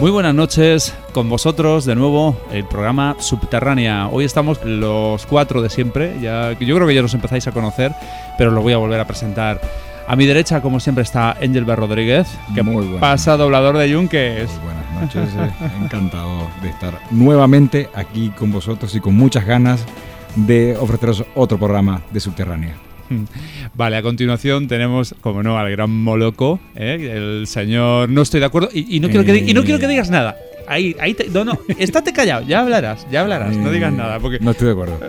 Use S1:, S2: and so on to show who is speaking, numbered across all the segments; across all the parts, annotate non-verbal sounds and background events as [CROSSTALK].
S1: Muy buenas noches, con vosotros de nuevo el programa Subterránea. Hoy estamos los cuatro de siempre, ya, yo creo que ya nos empezáis a conocer, pero lo voy a volver a presentar. A mi derecha, como siempre, está Angel B. Rodríguez, que
S2: Muy
S1: pasa doblador de Yunques.
S2: Muy buenas noches, eh, encantado de estar nuevamente aquí con vosotros y con muchas ganas de ofreceros otro programa de Subterránea. [LAUGHS]
S1: Vale, a continuación tenemos, como no, al gran Moloco, ¿eh? el señor. No estoy de acuerdo y, y no quiero que, y no quiero que digas nada. Ahí, ahí, te- no, no, [LAUGHS] estate callado, ya hablarás, ya hablarás, no digas
S2: Eh,
S1: nada. Porque,
S2: No estoy de acuerdo.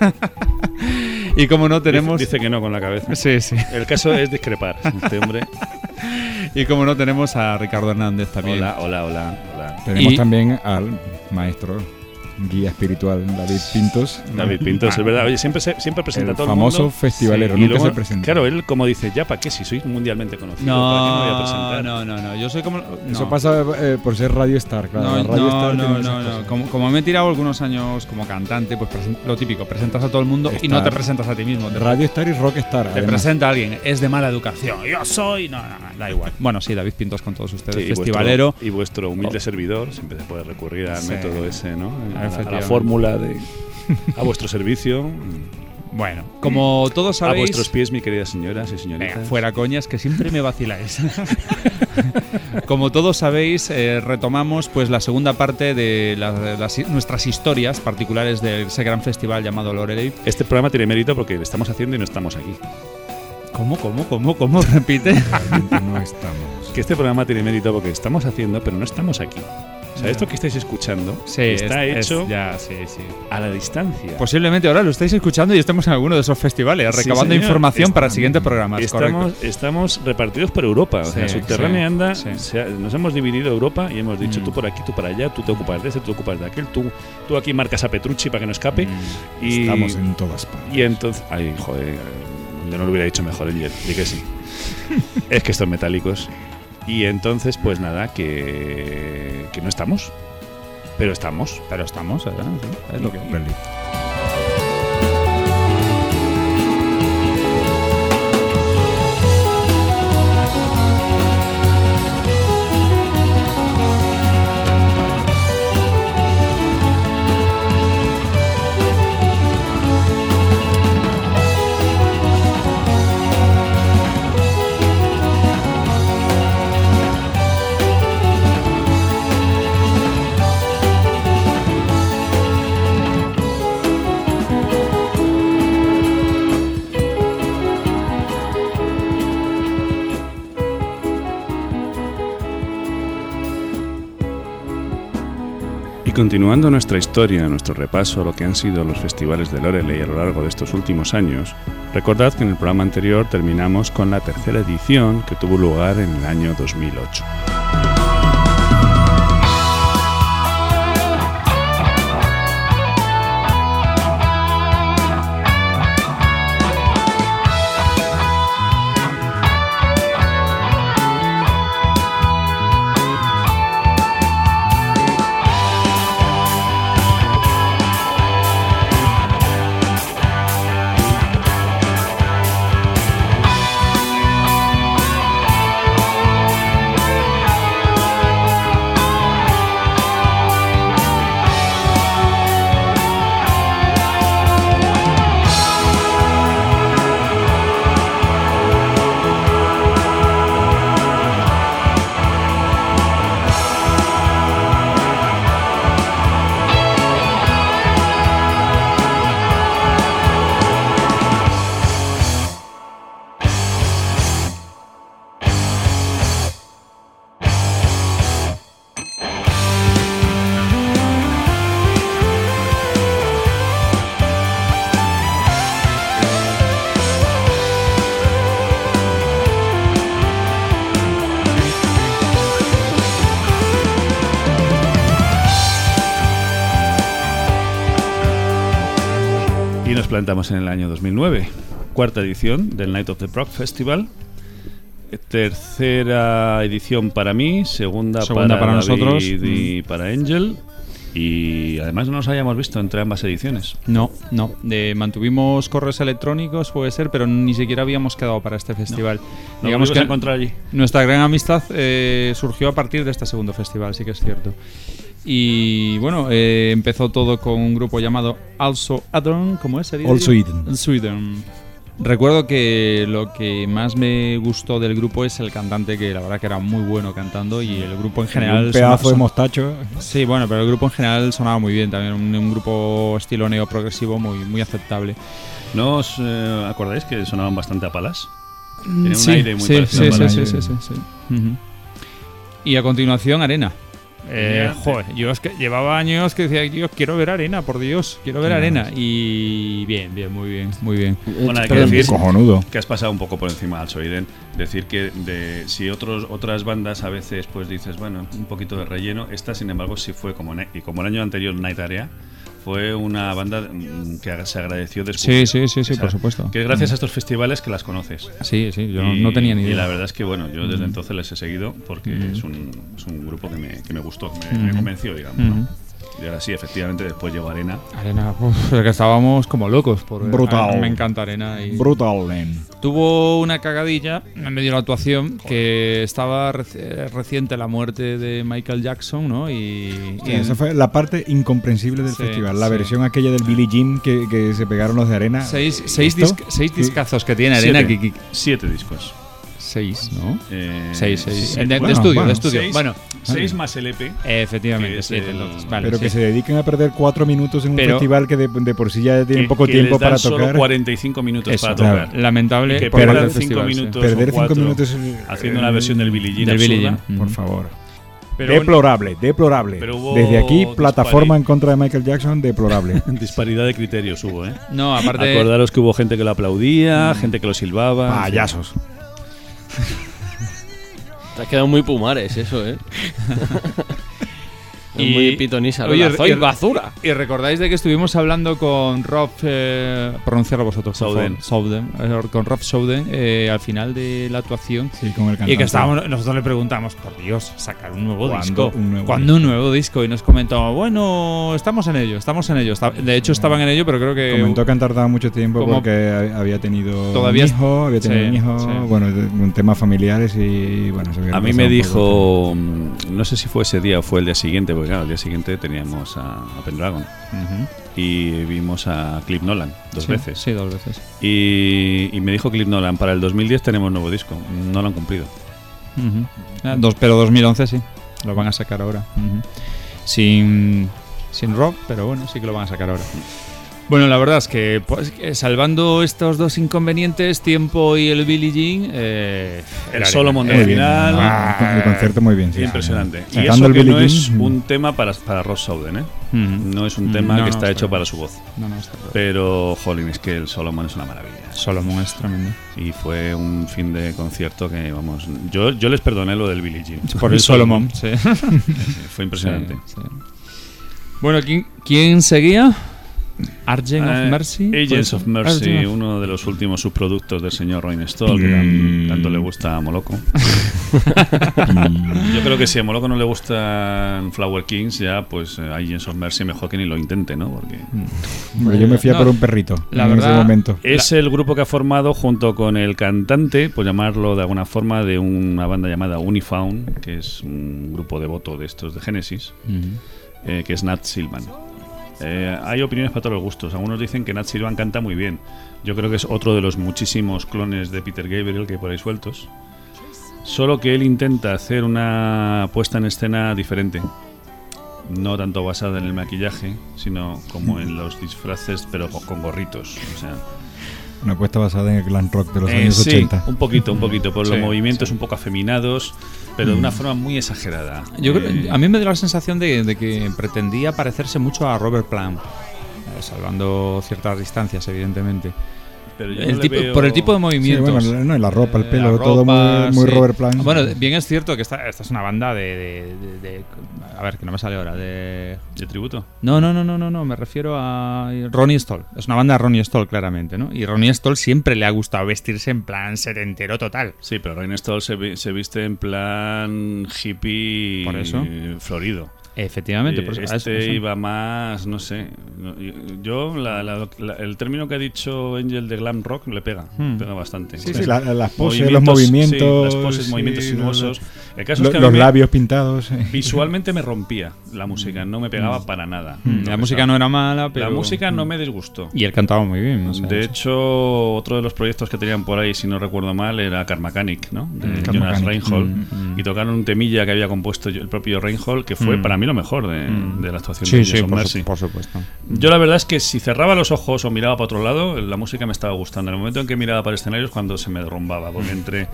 S2: [LAUGHS]
S1: y como no, tenemos.
S3: Dice, dice que no con la cabeza.
S1: Sí, sí.
S3: El caso es discrepar. Este hombre.
S1: Y como no, tenemos a Ricardo Hernández también.
S3: Hola, hola, hola, hola.
S2: Tenemos
S1: Y-
S2: también al maestro guía espiritual David Pintos.
S3: David Pintos, es verdad. Oye, siempre, se- siempre presenta
S2: El
S3: a todo
S2: famoso
S3: el mundo.
S2: festivalero,
S3: Y
S2: nunca
S3: luego,
S2: se presenta.
S3: Claro, él como dice, ya, ¿para qué? Si soy mundialmente conocido, ¿para qué me voy a
S1: No,
S3: presentar?
S1: no, no, no. Yo soy como.
S2: Eso
S1: no.
S2: pasa eh, por ser Radio Star, claro.
S1: No,
S2: Radio
S1: no,
S2: Star
S1: no, no, no. Como, como me he tirado algunos años como cantante, pues lo típico, presentas a todo el mundo y no te presentas a ti mismo. Te,
S2: Radio Star y Rock Star.
S1: te
S2: además.
S1: presenta alguien, es de mala educación. Yo soy. No, no, no, da igual. Bueno, sí, David Pintos con todos ustedes,
S3: Sí, y vuestro-
S1: festivalero.
S3: y vuestro humilde
S1: Oh.
S3: servidor siempre se puede recurrir al
S1: Sí.
S3: método ese, ¿no? A, la- a fórmula de. A vuestro servicio.
S1: Bueno, como todos
S3: A
S1: sabéis.
S3: vuestros pies, mi querida señoras y
S1: Venga,
S3: señoritas.
S1: fuera coñas, que siempre me vaciláis. [LAUGHS] Como todos sabéis, eh, retomamos pues la segunda parte de la- de las- nuestras historias particulares de ese gran festival llamado Loreley.
S3: Este programa tiene mérito porque lo estamos haciendo y no estamos aquí.
S1: ¿Cómo, cómo, cómo, cómo? [LAUGHS] Repite.
S2: Realmente no estamos.
S3: Que este programa tiene mérito porque estamos haciendo, pero no estamos aquí. O sea, esto que estáis escuchando
S1: Sí,
S3: está
S1: es-
S3: hecho
S1: es- ya, sí, sí.
S3: a la distancia.
S1: Posiblemente ahora lo estáis escuchando y estamos en alguno de esos festivales, recabando información
S3: Est-
S1: para siguientes programas.
S3: estamos,
S1: correcto.
S3: estamos repartidos por Europa. O sea, Subterránea
S1: sí,
S3: anda.
S1: sí.
S3: se ha- nos hemos dividido Europa y hemos dicho
S1: Mm.
S3: tú por aquí, tú para allá, tú te ocupas de ese, tú te ocupas de aquel, tú, tú aquí marcas a Petrucci para que no escape.
S1: Mm.
S3: Y,
S2: Estamos en todas partes.
S3: y entonces. Ay, joder, yo no lo hubiera dicho mejor, Angel. Di que sí. [LAUGHS] es que estos metálicos. Y entonces, pues nada, que, que no estamos. Pero estamos.
S1: Pero estamos, ¿verdad? Sí, es lo que
S3: continuando nuestra historia, nuestro repaso a lo que han sido los festivales de Loreley a lo largo de estos últimos años, recordad que en el programa anterior terminamos con la tercera edición que tuvo lugar en el año 2008. Nos plantamos en el año 2009, cuarta edición del Night of the Prog Festival. Tercera edición para mí, segunda,
S1: Segunda para
S3: David
S1: nosotros.
S3: y para Angel. Y además no nos hayamos visto entre ambas ediciones.
S1: No, no. Eh, mantuvimos correos electrónicos, puede ser, pero ni siquiera habíamos quedado para este festival.
S3: Nos
S1: Digamos que
S3: a encontrar allí.
S1: nuestra gran amistad eh, surgió a partir de este segundo festival, sí que es cierto. Y bueno, eh, empezó todo con un grupo llamado Also Adon, ¿cómo es? sería?
S2: Also Eden.
S1: Also Eden. Recuerdo que lo que más me gustó del grupo es el cantante, que la verdad que era muy bueno cantando, y el grupo en general.
S2: un pedazo
S1: sonaba-
S2: de mostacho.
S1: Sí, bueno, pero el grupo en general sonaba muy bien también, un, un grupo estilo neoprogresivo muy, muy aceptable.
S3: ¿No os eh, acordáis que sonaban bastante a palas? Tiene un
S1: sí,
S3: aire muy
S1: sí,
S3: parecido
S1: sí,
S2: a
S1: sí, sí. Y a continuación, Arena. Eh, joder, yo es que llevaba años que decía, Dios, quiero ver arena, por Dios, quiero ver arena. Y bien, bien, muy bien, muy bien.
S3: Bueno, hay que decir
S2: Cojonudo.
S3: que has pasado un poco por encima al Soiden. Decir que de, si otros, otras bandas a veces pues dices, bueno, un poquito de relleno, esta sin embargo sí fue como, y como el año anterior Night Area, fue una banda mm, que se agradeció descubrir.
S1: Sí, sí, sí, sí,
S3: O sea,
S1: por supuesto.
S3: Que es gracias a estos festivales que las conoces.
S1: Sí, sí, yo
S3: Y-
S1: no tenía ni
S3: Y la
S1: idea.
S3: verdad es que, bueno, yo desde entonces les he seguido porque es, un, es un grupo que me, que me gustó, me, me convenció, digamos. ¿no? Y ahora sí, efectivamente, después llegó Arena.
S1: Arena, uf, que estábamos como locos. Por,
S2: Brutal.
S1: a mí me encanta Arena. Y
S2: Brutal.
S1: Tuvo una cagadilla en medio de la actuación que estaba reci- eh, reciente la muerte de Michael Jackson, ¿no? Y,
S2: Sí,
S1: y-
S2: esa fue la parte incomprensible del
S1: Sí,
S2: festival. La
S1: sí.
S2: versión aquella del Billie Jean que, que se pegaron los de arena.
S1: seis, seis, seis discazos que tiene Arena.
S3: Siete.
S1: que- que-
S3: Siete discos.
S1: Seis, ¿no?
S3: Eh,
S1: Seis, seis.
S3: sí,
S1: de, de
S2: bueno,
S1: estudio,
S2: bueno.
S1: de estudio.
S3: Seis.
S1: Bueno,
S3: Seis más el EP.
S1: efectivamente,
S3: Que el-
S1: entonces. Vale,
S2: pero que
S1: sí.
S2: se dediquen a perder cuatro minutos en un
S1: Pero-
S2: festival que de, de por sí ya tienen
S3: que-
S2: poco
S3: que
S2: tiempo
S3: les dan
S2: para
S3: solo
S2: tocar.
S3: 45 minutos
S1: Eso,
S3: para
S2: claro.
S3: tocar.
S1: Lamentable
S3: que
S1: por festival, sí.
S3: minutos.
S2: Perder
S3: o
S2: cinco
S3: cuatro
S2: minutos eh,
S3: Haciendo una versión del Billie Jean
S1: Del Billie. Jean.
S2: Por
S1: Ujú.
S2: favor.
S1: Pero
S2: deplorable, deplorable.
S3: Pero
S2: Desde aquí, plataforma en contra de Michael Jackson, deplorable. [LAUGHS]
S3: Disparidad de criterios hubo, ¿eh?
S1: No, aparte.
S3: Acordaros que hubo gente que lo aplaudía, gente que lo silbaba.
S2: Payasos.
S4: Te has quedado muy pumares eso, ¿eh? [LAUGHS] Es
S1: Y-
S4: muy pitonisa.
S1: Oye,
S4: ¿verdad? ¡Soy
S1: y-
S4: basura!
S1: Y recordáis de que estuvimos hablando con Rob, eh, pronunciarlo vosotros,
S3: Souden.
S1: Souden, eh, con Rob Souden eh, al final de la actuación.
S2: Sí, con el cantante.
S1: Y que estábamos, nosotros le preguntamos, por Dios, sacar un nuevo
S2: ¿Cuándo
S1: disco.
S2: un nuevo
S1: ¿Cuándo
S2: disco?
S1: un nuevo disco? Y nos comentó, bueno, estamos en ello, estamos en ello. Está- De hecho, estaban en ello, pero creo que.
S2: Comentó que han tardado mucho tiempo
S1: como-
S2: porque ha- había tenido
S1: Todavía
S2: un hijo, había tenido
S1: Sí,
S2: un hijo,
S1: sí.
S2: bueno, temas familiares y bueno, se había
S3: A mí me dijo, mm, no sé si fue ese día o fue el día siguiente, porque claro, el día siguiente teníamos a, a Pendragon y vimos a Cliff Nolan dos
S1: Sí,
S3: veces.
S1: Sí, dos veces.
S3: Y, y me dijo Cliff Nolan, para el 2010 tenemos nuevo disco. No lo han cumplido.
S1: Ujú. Ah, dos, pero 2011 sí, lo van a sacar ahora. Sin, sin rock, pero bueno, sí que lo van a sacar ahora. Bueno, la verdad es que, pues, salvando estos dos inconvenientes, tiempo y el Billie Jean, eh,
S3: El.
S2: Muy
S3: del
S2: bien,
S3: final.
S2: ah, el concierto muy bien, sí.
S3: Impresionante. Y eso
S2: el
S3: que
S2: Billie
S3: no
S2: Jean,
S3: es
S2: mm.
S3: un tema para, para Ross Souden, ¿eh? No es un tema
S1: no,
S3: que
S1: no,
S3: está
S1: está
S3: hecho para su voz.
S1: No, no, está.
S3: Pero, jolín, es que el Solomon es una maravilla.
S1: Solomon es tremendo.
S3: Y fue un fin de concierto que, vamos, yo, yo les perdoné lo del Billie Jean.
S1: Por el Solomon, sí. [LAUGHS]
S3: Fue impresionante.
S1: Sí, sí. Bueno, ¿quién, quién seguía? Argent
S3: Eh,
S1: of Mercy.
S3: Agents of Mercy,
S1: Argent
S3: uno de los últimos subproductos del señor Roy Stoll, que
S2: Mm.
S3: tan- tanto le gusta a Moloco. [LAUGHS] Yo creo que si a Moloco no le gustan Flower Kings, ya pues eh, Agents of Mercy mejor que ni lo intente, ¿no? Porque
S2: Hombre, yo me fui a
S1: No,
S2: por un perrito
S1: la
S2: en
S1: verdad-
S2: ese momento.
S3: es el grupo que ha formado junto con el cantante, por llamarlo de alguna forma, de una banda llamada Unifound, que es un grupo devoto de estos de Genesis, eh, que es Nat Silvan. Eh, hay opiniones para todos los gustos. Algunos dicen que Nat Silvan canta muy bien. Yo creo que es otro de los muchísimos clones de Peter Gabriel que hay por ahí sueltos. Solo que él intenta hacer una puesta en escena diferente. No tanto basada en el maquillaje, sino como en los disfraces, pero con, gorritos. O sea,
S2: Una apuesta basada en el glam rock de los
S3: eh,
S2: años
S3: sí,
S2: 80.
S3: un poquito, un poquito, por
S1: Sí,
S3: los movimientos
S1: sí.
S3: un poco afeminados, pero de una forma muy exagerada.
S1: Yo creo-
S3: Eh,
S1: a mí me dio la sensación de, de que pretendía parecerse mucho a Robert Plant, eh, salvando ciertas distancias, evidentemente.
S3: Pero yo
S1: El
S3: no le
S1: tipo-
S3: veo-
S1: Por el tipo de
S2: Sí,
S1: movimientos.
S2: bueno, no, y la ropa, el pelo, todo muy, muy
S1: sí.
S2: Robert Plant.
S1: Bueno, bien es cierto que esta, esta es una banda de, de- de- de- A ver, que no me sale ahora. De.
S3: ¿De tributo?
S1: No, no, no, no, no, no. Me refiero a Ronnie Stoll. Es una banda de Ronnie Stoll, claramente, ¿no? Y Ronnie Stoll siempre le ha gustado vestirse en plan setentero total.
S3: Sí, pero Rain Stoll se, se viste en plan hippie
S1: Por eso.
S3: florido.
S1: Efectivamente, por eso-
S3: este
S1: eso- eso.
S3: iba más, no sé. Yo, la- la- la- el término que ha dicho Angel de glam rock le pega,
S1: Hmm.
S3: pega bastante.
S2: Sí, sí, la- las poses, los movimientos.
S3: sí, las poses,
S2: sí,
S3: movimientos sinuosos. El caso
S2: Los,
S3: es que
S2: los
S3: mí me-
S2: labios pintados. eh.
S3: visualmente me rompía la música, no me pegaba para nada.
S1: Mm,
S3: No
S1: La música
S3: estaba-
S1: no era mala, pero.
S3: La música no
S1: Mm.
S3: me disgustó.
S1: Y él cantaba muy bien, no sé.
S3: de hecho, otro de los proyectos que tenían por ahí, si no recuerdo mal, era Car Mechanic, ¿no? De Jonas. Reinhold. Y tocaron un temilla que había compuesto el propio Reinhold, que fue para mí lo mejor de,
S1: Mm.
S3: de la actuación
S1: Sí,
S3: de
S1: sí, por, su- por supuesto.
S3: Yo la verdad es que si cerraba los ojos o miraba para otro lado, la música me estaba gustando. En el momento en que miraba para el escenario es cuando se me derrumbaba, porque entre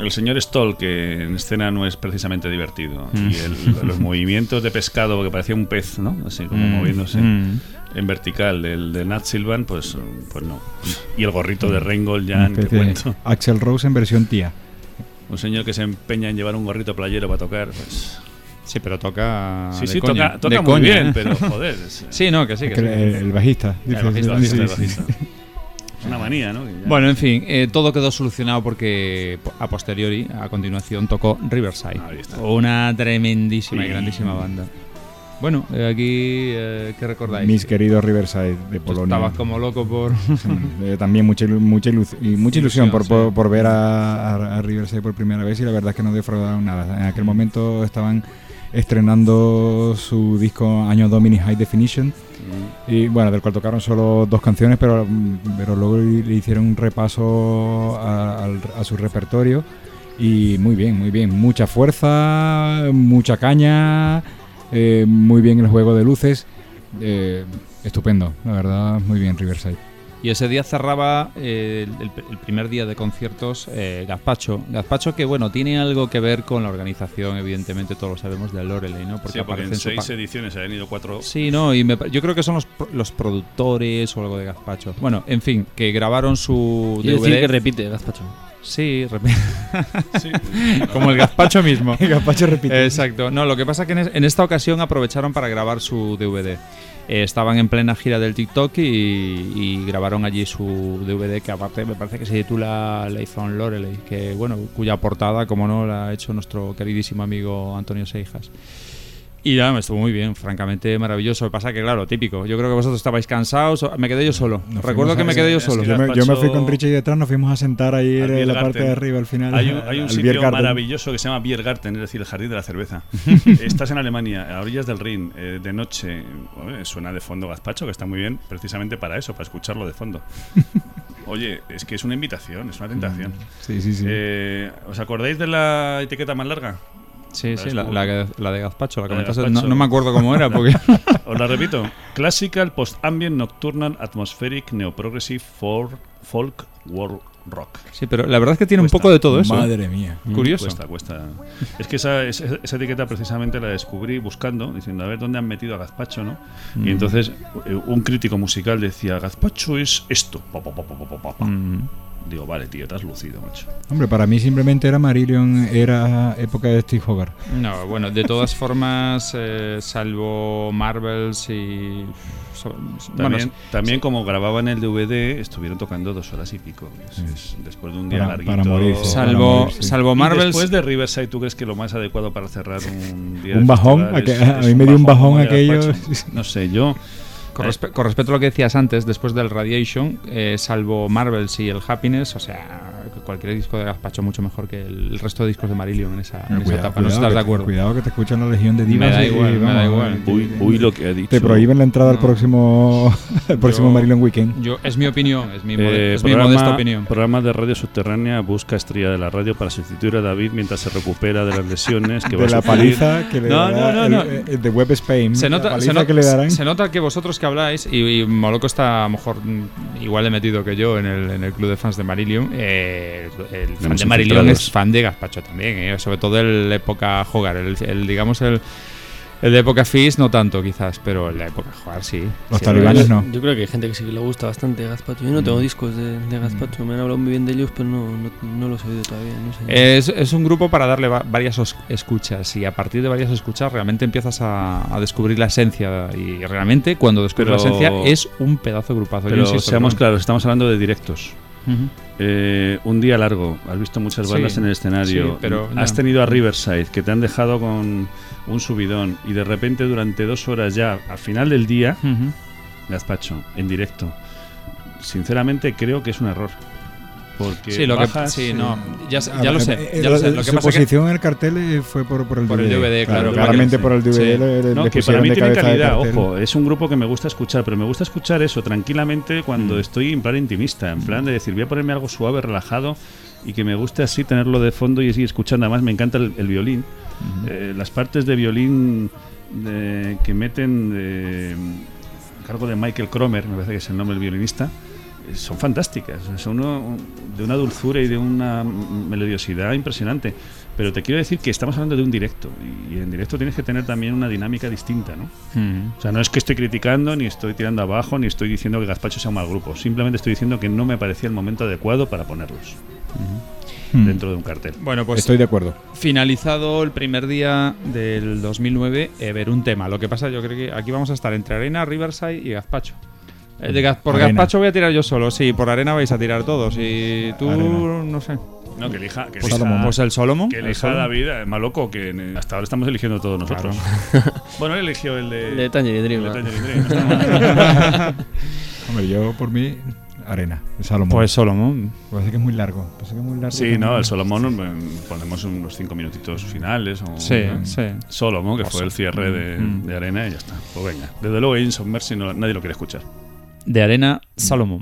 S3: el señor Stoll, que en escena no es precisamente divertido,
S1: Mm.
S3: y el- los movimientos de pescado que parecía un pez, ¿no? Así como
S1: Mm,
S3: moviéndose
S1: mm.
S3: en vertical del de Nat Silvan, pues, pues no. Y el gorrito
S1: Mm.
S3: de te
S2: especie de
S3: cuento.
S2: Axel Rose en versión tía.
S3: Un señor que se empeña en llevar un gorrito playero para tocar, pues...
S1: Sí, pero toca.
S3: Sí,
S1: de
S3: sí,
S1: coña,
S3: toca, toca
S1: de
S3: muy
S1: coña,
S3: bien,
S1: ¿eh?
S3: pero [LAUGHS] joder. es-
S1: Sí, no, que sí, que
S2: que
S1: sí.
S2: el, el bajista.
S3: el bajista, el bajista, el bajista. Una manía, ¿no?
S1: Bueno, en fin, eh, todo quedó solucionado porque po- a posteriori, a continuación, tocó Riverside. Una tremendísima y grandísima banda. Bueno, eh, aquí, eh, ¿qué recordáis?
S2: Mis queridos Riverside de Polonia.
S1: Estabas como loco por... [LAUGHS]
S2: Eh, también mucha, ilu- mucha, ilu- y mucha ilusión,
S1: Ilusión,
S2: por,
S1: sí.
S2: por, por ver a, a- a Riverside por primera vez y la verdad es que no defraudaron nada. En aquel momento estaban estrenando su disco Año Domini High Definition
S3: Mm.
S2: y bueno, del cual tocaron solo dos canciones, pero, pero luego le hicieron un repaso a su repertorio y muy bien, muy bien. Mucha fuerza, mucha caña, eh, muy bien el juego de luces. eh, estupendo, la verdad, muy bien Riverside.
S1: Y ese día cerraba eh, el, el primer día de conciertos eh, Gazpacho. Gazpacho que, bueno, tiene algo que ver con la organización, evidentemente todos lo sabemos, de Loreley, ¿no?
S3: Sí, porque
S1: aparece
S3: en seis ediciones se han ido cuatro.
S1: Sí, no, y me pa- yo creo que son los, pro- los productores o algo de Gazpacho. Bueno, en fin, que grabaron su
S5: Quiere
S1: DVD.
S5: decir que repite, Gazpacho.
S1: Sí, repite. [LAUGHS]
S3: Sí. [LAUGHS]
S1: como el Gazpacho mismo. [LAUGHS]
S2: Gazpacho repite.
S1: Exacto. No, lo que pasa es que en, es- en esta ocasión aprovecharon para grabar su DVD. Eh, estaban en plena gira del TikTok y, y grabaron allí su DVD que aparte me parece que se titula Leithon Loreley, que bueno, cuya portada, como no, la ha hecho nuestro queridísimo amigo Antonio Seijas. Y ya, me estuvo muy bien, francamente maravilloso. Lo que pasa que, claro, típico. Yo creo que vosotros estabais cansados. Me quedé yo solo.
S2: Nos
S1: Recuerdo que me quedé yo solo.
S2: Yo me, yo me fui con Richie detrás, nos fuimos a sentar ahí en la parte de arriba al final.
S3: Hay un, hay un
S2: al
S3: sitio maravilloso que se llama Biergarten, es decir, el jardín de la cerveza. [LAUGHS] Estás en Alemania, a orillas del Rin, eh, de noche. Bueno, suena de fondo gazpacho, que está muy bien, precisamente para eso, para escucharlo de fondo. [LAUGHS] Oye, es que es una invitación, es una tentación.
S2: Sí, sí, sí.
S3: Eh, ¿Os acordáis de la etiqueta más larga?
S1: Sí,
S3: La
S1: sí, la, la, la de Gazpacho. La comentaste.
S3: Gazpacho.
S1: No, no me acuerdo cómo era porque... [LAUGHS] [LAUGHS]
S3: Os la repito. Classical, Post-Ambient, Nocturnal, Atmospheric, Neoprogressive, Folk, folk World Rock.
S1: Sí, pero la verdad es que tiene
S3: Cuesta.
S1: un poco de todo eso. ¿eh?
S2: Madre mía.
S1: Curioso.
S3: Cuesta, cuesta. Es que esa, esa, esa etiqueta precisamente la descubrí buscando, diciendo a ver dónde han metido a Gazpacho, ¿no?
S1: Mm.
S3: Y entonces eh, un crítico musical decía, Gazpacho es esto. Pa, pa, pa, pa, pa, pa, pa.
S1: Mm.
S3: Digo, vale, tío, te has lucido, macho.
S2: Hombre, para mí simplemente era Marillion, era época de Steve Hogarth.
S1: No, bueno, de todas formas, eh, salvo Marvels y.
S3: También,
S1: bueno,
S3: también como grababan el DVD, estuvieron tocando dos horas y pico. Es- es después de un día
S2: Para-
S3: larguito.
S2: para morirse.
S1: salvo,
S2: Marvel, sí.
S1: salvo
S3: Y
S1: Marvels.
S3: después de Riverside, ¿tú crees que lo más adecuado para cerrar un día
S2: Un bajón,
S3: es-
S2: a que- a
S3: es
S2: mí me dio un bajón aquello. [LAUGHS]
S3: No sé, yo...
S1: Con, respe- con respecto a lo que decías antes, después del Radiation, eh, salvo Marvels y el Happiness, o sea, cualquier disco de Gazpacho mucho mejor que el, el resto de discos de Marillion en esa, en esa
S2: Cuidado,
S1: etapa. no
S2: cuidado,
S1: estás
S2: que-
S1: de acuerdo.
S2: Cuidado que te escuchan la legión de divas.
S1: Me da igual,
S2: y
S1: me da
S2: vamos,
S1: igual.
S3: Uy, uy, lo que ha dicho.
S2: Te prohíben la entrada al
S1: No.
S2: próximo, [LAUGHS] al próximo
S1: Yo-
S2: Marillion Weekend.
S1: Yo, es mi opinión, es mi, mode-
S3: Eh,
S1: es mi modesta opinión.
S3: programa de radio subterránea busca estrella de la radio para sustituir a David mientras se recupera de las lesiones que [LAUGHS] va
S2: De
S3: a
S2: la
S3: sufrir.
S2: paliza que le
S1: No,
S2: dará
S1: no,
S2: el-
S1: no, no.
S2: el de Web Spain.
S1: Se nota, se, nota,
S2: que le darán.
S1: se nota que vosotros que habláis, y, y Moloco está a lo mejor mm, igual de metido que yo en el, en el club de fans de Marillion, eh, el, el fan de Marillion es fan de Gazpacho también, eh, sobre todo de la época Hogar, el, el, digamos el, El de época Fizz no tanto, quizás, pero el de época jugar sí.
S2: Los
S1: Sí,
S2: talibanes
S1: es-
S2: no.
S5: Yo creo que hay gente que sí que le gusta bastante Gazpacho. Yo no tengo discos de, de Gazpacho, me han hablado muy bien de ellos, pero no, no, no los he oído todavía. No sé.
S1: Es, es un grupo para darle va- varias escuchas y a partir de varias escuchas realmente empiezas a, a descubrir la esencia y realmente cuando descubres
S3: Pero-
S1: la esencia es un pedazo de grupazo. Yo
S3: Pero
S1: insisto,
S3: seamos claros, estamos hablando de directos.
S1: Ujú.
S3: Eh, un día largo, has visto muchas
S1: Sí,
S3: bandas en el escenario,
S1: sí, pero
S3: has
S1: no.
S3: tenido a Riverside que te han dejado con un subidón y de repente durante dos horas ya, al final del día, gazpacho, en directo. Sinceramente creo que es un error. Porque
S1: Sí, lo que
S3: bajas,
S1: sí,
S3: eh,
S1: no, ya, sé-
S2: Ah,
S1: ya lo
S2: eh,
S1: sé,
S2: eh,
S1: ya lo sé.
S2: la-
S1: Lo que
S2: su
S1: pasa que
S2: posición en el cartel eh, fue por, por el
S1: Por el
S2: DVD.
S1: DVD, claro,
S2: claramente
S3: sí.
S2: por el DVD
S1: Sí.
S2: le, le-
S3: No,
S2: le
S3: que para mí tiene calidad, ojo, es un grupo que me gusta escuchar, pero me gusta escuchar eso tranquilamente cuando
S1: Mm.
S3: estoy en plan intimista, en plan de decir, voy a ponerme algo suave, relajado y que me guste así tenerlo de fondo y seguir escuchando. Además, me encanta el, el violín. Eh, las partes de violín de- que meten de- a cargo de Michael Cromer, me parece que es el nombre del violinista, eh, son fantásticas. Son uno- de una dulzura y de una melodiosidad impresionante. Pero te quiero decir que estamos hablando de un directo y en directo tienes que tener también una dinámica distinta, ¿no? O sea, no es que estoy criticando, ni estoy tirando abajo, ni estoy diciendo que Gazpacho sea un mal grupo. Simplemente estoy diciendo que no me parecía el momento adecuado para ponerlos
S2: Hmm.
S3: dentro de un cartel.
S1: Bueno, pues
S2: Estoy de acuerdo.
S1: finalizado el primer día del 2009, eh, ver un tema. Lo que pasa, yo creo que aquí vamos a estar entre Arena, Riverside y Gazpacho. Eh, de Gaz- por
S2: Arena.
S1: Gazpacho voy a tirar yo solo, sí, por Arena vais a tirar todos. Y tú,
S2: Arena.
S1: no sé.
S3: No, que elija, que
S1: Pues,
S3: elija-
S1: pues el Solomon.
S3: Que
S1: el
S3: elija
S1: Solomon.
S3: David, eh, más loco, que en- hasta ahora estamos eligiendo todos nosotros. [LAUGHS] bueno, él eligió el de,
S5: El de Tangerine Dream,
S3: el de. Tangerine Dream. [LAUGHS]
S2: Hombre, yo por mí, arena, Salomón.
S1: Pues Solomon.
S2: Parece que es muy largo. Parece que es muy largo.
S3: Sí, no, el Solomon ponemos unos cinco minutitos finales. O
S1: Sí, sí.
S3: Solomon, que fue el cierre de,
S1: Mm.
S3: de Arena y ya está. Pues venga. Desde luego, Inson Mercy no, nadie lo quiere escuchar.
S1: De Arena, Solomon.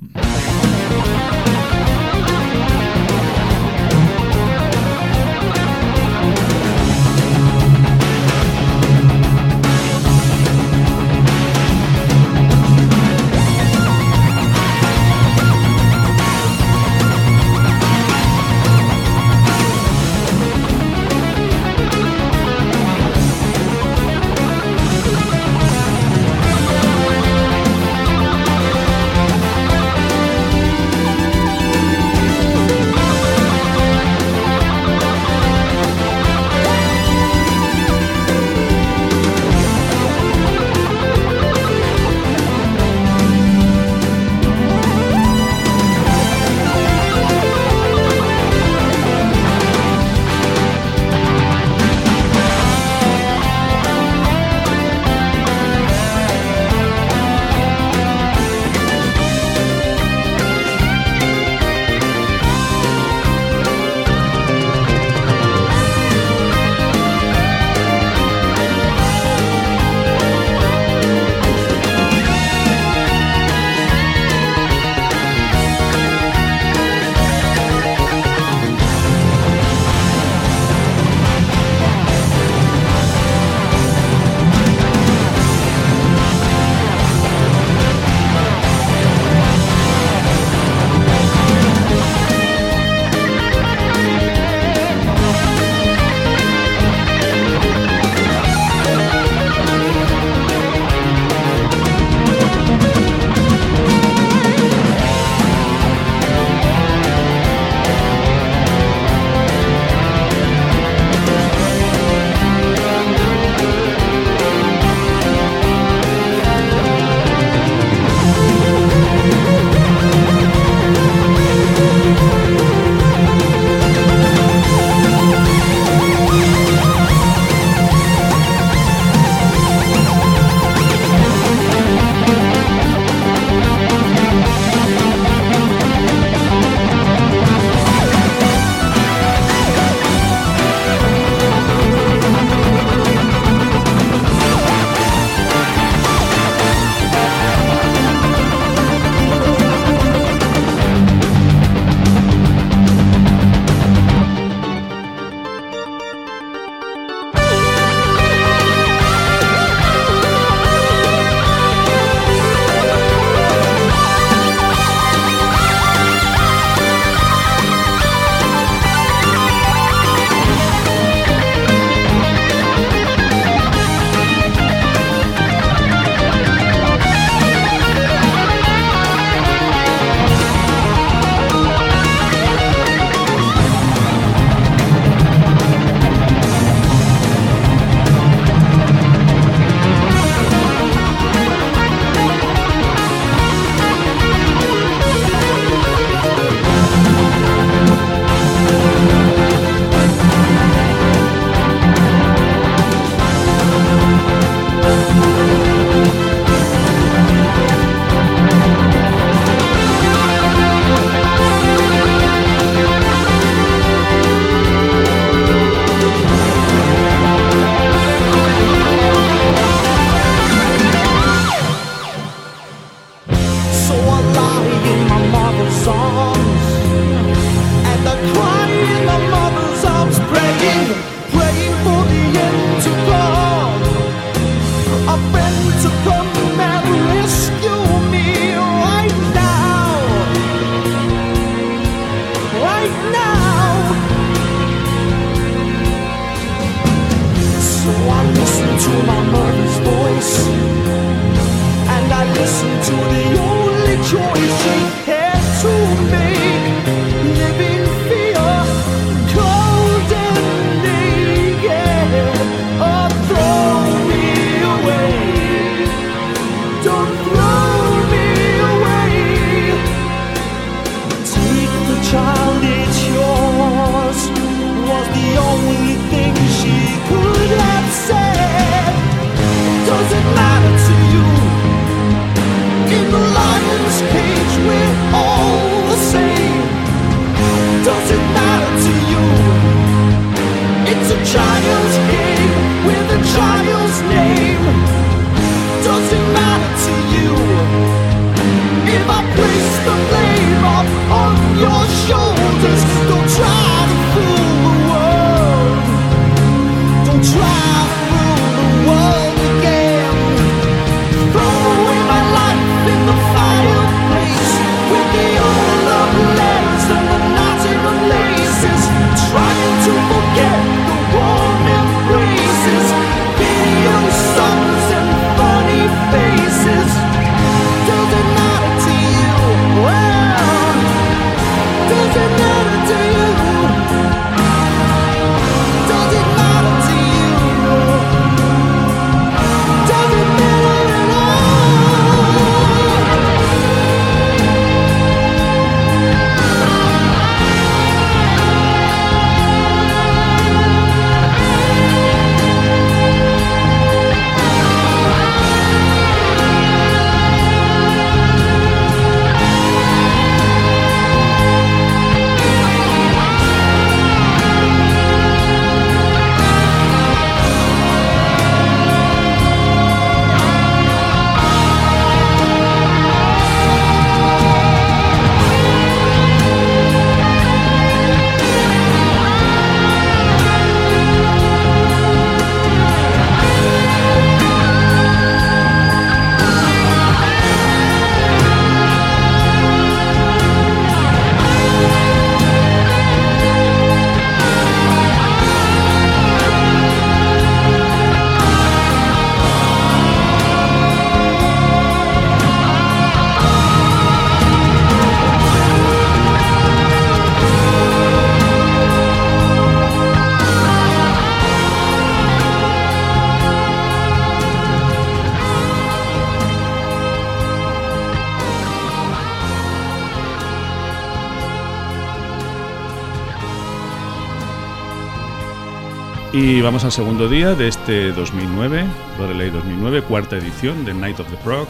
S3: Vamos al segundo día de este 2009, Lorelei 2009, cuarta edición de Night of the Frog.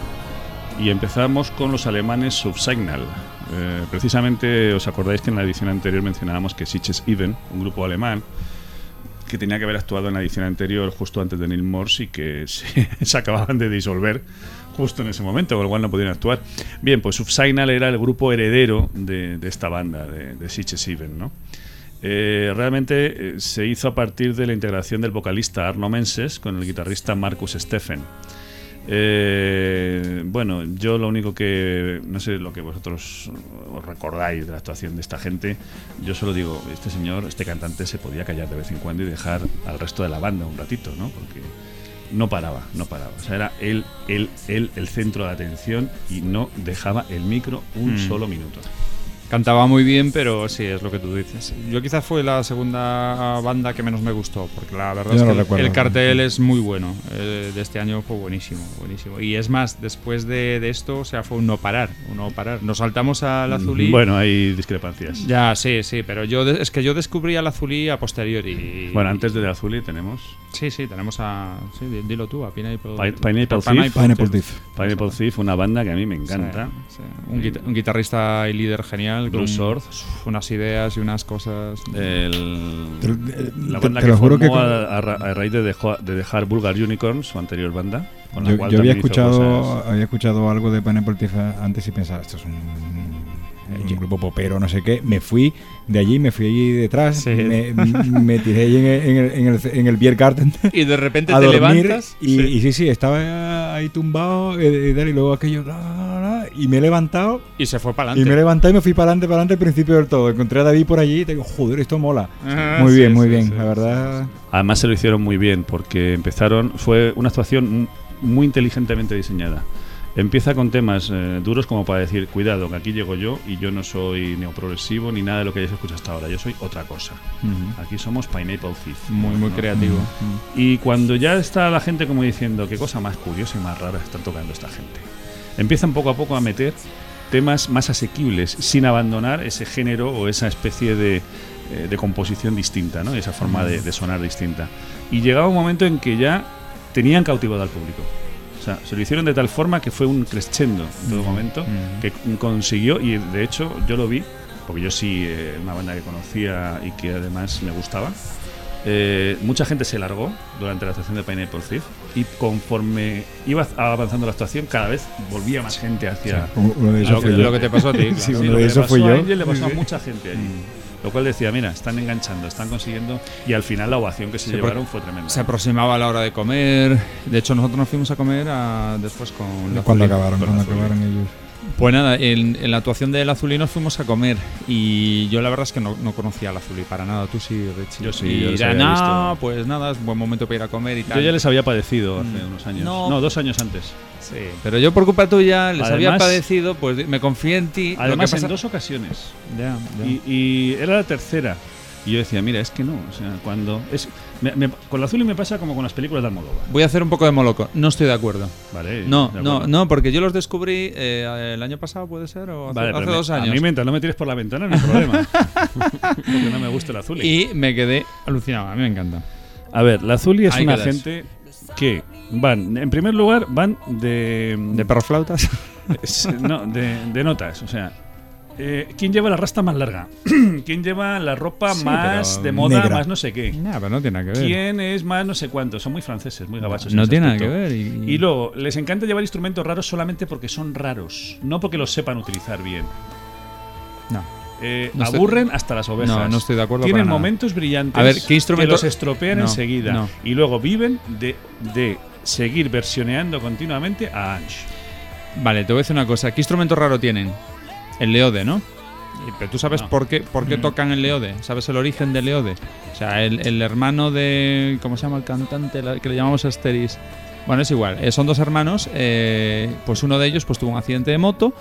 S3: Y empezamos con los alemanes Subsignal. Eh, precisamente os acordáis que en la edición anterior mencionábamos que Sitches Even, un grupo alemán, que tenía que haber actuado en la edición anterior justo antes de Neil Morse y que [LAUGHS] se, se acababan de disolver justo en ese momento, con lo cual no podían actuar. Bien, pues Subsignal era el grupo heredero de, de esta banda, de, de Sitches Even, ¿no? Eh, realmente eh, se hizo a partir de la integración del vocalista Arno Menses con el guitarrista Marcus Steffen. Eh, bueno, yo lo único que no sé lo que vosotros os recordáis de la actuación de esta gente, yo solo digo, este señor, este cantante se podía callar de vez en cuando y dejar al resto de la banda un ratito, ¿no? Porque no paraba, no paraba. O sea, era él, él, él el centro de atención y no dejaba el micro un
S1: Mm.
S3: solo minuto.
S1: Cantaba muy bien, pero sí, es lo que tú dices. Yo quizás fue la segunda banda que menos me gustó, porque la verdad
S2: Yo
S1: es
S2: no
S1: que el-
S2: recuerdo.
S1: el cartel es muy bueno. eh, de este año fue buenísimo, buenísimo. Y es más, después de, de esto, o sea, fue un no parar, un no parar. Nos saltamos al azulí.
S3: Bueno, hay discrepancias.
S1: Ya, sí, sí, pero yo es que yo descubrí al azulí a posteriori.
S3: Bueno, antes del Azuli tenemos
S1: Sí, sí, tenemos a. Sí, di- dilo tú, a Pineapple.
S3: Thief.
S2: Pineapple Thief.
S3: Pineapple Thief, una banda que a mí me encanta.
S1: Sí, sí. Un, guita- un guitarrista y líder genial.
S3: Blue
S1: con
S3: Sword.
S1: Unas ideas y unas cosas.
S3: El-
S2: Te-
S3: la
S2: te-
S3: banda
S2: te
S3: que
S2: lo juro
S3: formó
S2: que-
S3: a, a ra- a raíz de, dejo- de dejar Vulgar Unicorn, su anterior banda. Con la
S2: Yo,
S3: cual
S2: yo había escuchado
S3: cosas.
S2: había escuchado algo de Pineapple Thief antes y pensaba, esto es un, un grupo popero, no sé qué. Me fui de allí, me fui allí detrás,
S1: Sí.
S2: me, me tiré ahí en el, en el, en el, en el Beer Garden
S1: Y de repente
S2: a
S1: te
S2: dormir.
S1: levantas.
S2: Y sí. y sí, sí, estaba ahí tumbado eh, y, y luego aquello, la, y me he levantado.
S1: Y se fue para
S2: Y me he
S1: adelante.
S2: levantado y me fui para adelante, para adelante al principio del todo. Encontré a David por allí y te digo, joder, esto mola.
S1: Ah,
S2: muy
S1: sí,
S2: bien, muy
S1: sí,
S2: bien,
S1: sí,
S2: la verdad.
S3: Además se lo hicieron muy bien porque empezaron, fue una actuación muy inteligentemente diseñada. Empieza con temas eh, duros como para decir, cuidado, que aquí llego yo y yo no soy neoprogresivo ni nada de lo que hayáis escuchado hasta ahora, yo soy otra cosa.
S1: Ujú.
S3: Aquí somos Pineapple Thief.
S1: Muy, muy
S3: ¿no?
S1: creativo.
S3: Y cuando ya está la gente como diciendo, qué cosa más curiosa y más rara están tocando esta gente. Empiezan poco a poco a meter temas más asequibles sin abandonar ese género o esa especie de, eh, de composición distinta, ¿no? esa forma de, de sonar distinta. Y llegaba un momento en que ya tenían cautivado al público. O sea, se lo hicieron de tal forma que fue un crescendo en todo momento,
S1: Ujú.
S3: que consiguió, y de hecho yo lo vi, porque yo sí, eh, una banda que conocía y que además me gustaba. Eh, mucha gente se largó durante la actuación de Pineapple Thief y conforme iba avanzando la actuación cada vez volvía más gente hacia
S2: Uno de
S1: Lo que,
S2: fui yo.
S1: lo que te pasó a ti. [LAUGHS]
S2: Sí,
S3: lo
S2: de fui
S3: pasó a
S2: yo.
S3: Angel le pasó a mucha gente allí. Lo cual decía, mira, están enganchando, están consiguiendo y al final la ovación que se llevaron fue tremenda.
S1: Se aproximaba la hora de comer. De hecho, nosotros nos fuimos a comer a- después con la
S2: Cuando acabaron, cuando acabaron ellos.
S1: Pues nada, en, en la actuación del Azulí nos fuimos a comer y yo la verdad es que no, no conocía al Azulí para nada. Tú sí, Richie.
S3: Yo sí,
S1: Y
S3: yo les
S1: era,
S3: había
S1: "No,
S3: visto".
S1: pues nada, es buen momento para ir a comer y tal.
S3: Yo ya les había padecido hace
S1: Mm.
S3: unos años.
S1: No.
S3: No, dos años antes.
S1: Sí, pero yo por culpa tuya les había padecido, pues me confié en ti. Lo que
S3: Además,
S1: pasa-
S3: en dos ocasiones.
S1: Ya, ya.
S3: Y, y era la tercera. Y yo decía, mira, es que no. O sea, cuando. Es, me- me- con la azul me pasa como con las películas de Almodóvar.
S1: Voy a hacer un poco de moloco. No estoy de acuerdo.
S3: Vale.
S1: No, no, no, porque yo los descubrí eh, el año pasado, puede ser, o hace,
S3: Vale,
S1: hace
S3: pero me-
S1: dos
S3: A
S1: años.
S3: mí mientras no me tires por la ventana no hay problema. [LAUGHS] Porque no me gusta el azul.
S1: Y me quedé alucinado. A mí me encanta.
S3: A ver, la Azuli es
S1: Ahí
S3: una
S1: quedas.
S3: gente que van, en primer lugar, van de.
S1: De perros flautas.
S3: es- no, de, de notas. O sea, eh, ¿quién lleva la rasta más larga? [CLEARS THROAT] ¿Quién lleva la ropa
S1: Sí,
S3: más de moda,
S2: negra.
S3: más no sé qué?
S1: Nah, pero no tiene nada que ver.
S3: ¿Quién es más no sé cuánto? Son muy franceses, muy gabachos.
S1: No tiene nada que ver. Y,
S3: Y luego, les encanta llevar instrumentos raros solamente porque son raros, no porque los sepan utilizar bien.
S1: No.
S3: Eh,
S1: No estoy-
S3: aburren hasta las ovejas.
S1: No, no estoy de acuerdo
S3: Tienen
S1: para nada.
S3: momentos brillantes
S1: A ver, ¿qué instrumento-
S3: que los estropean
S1: No,
S3: enseguida. Y luego viven de, de seguir versioneando continuamente a Ange.
S1: Vale, te voy a decir una cosa. ¿Qué instrumento raro tienen? El leode, ¿no? Pero tú sabes
S3: No.
S1: por qué, por qué
S3: Mm.
S1: tocan el leode. ¿Sabes el origen del leode? O sea, el, el hermano de. ¿Cómo se llama el cantante? La- que le llamamos Asteris. Bueno, es igual. eh, son dos hermanos. eh, pues uno de ellos pues tuvo un accidente de moto.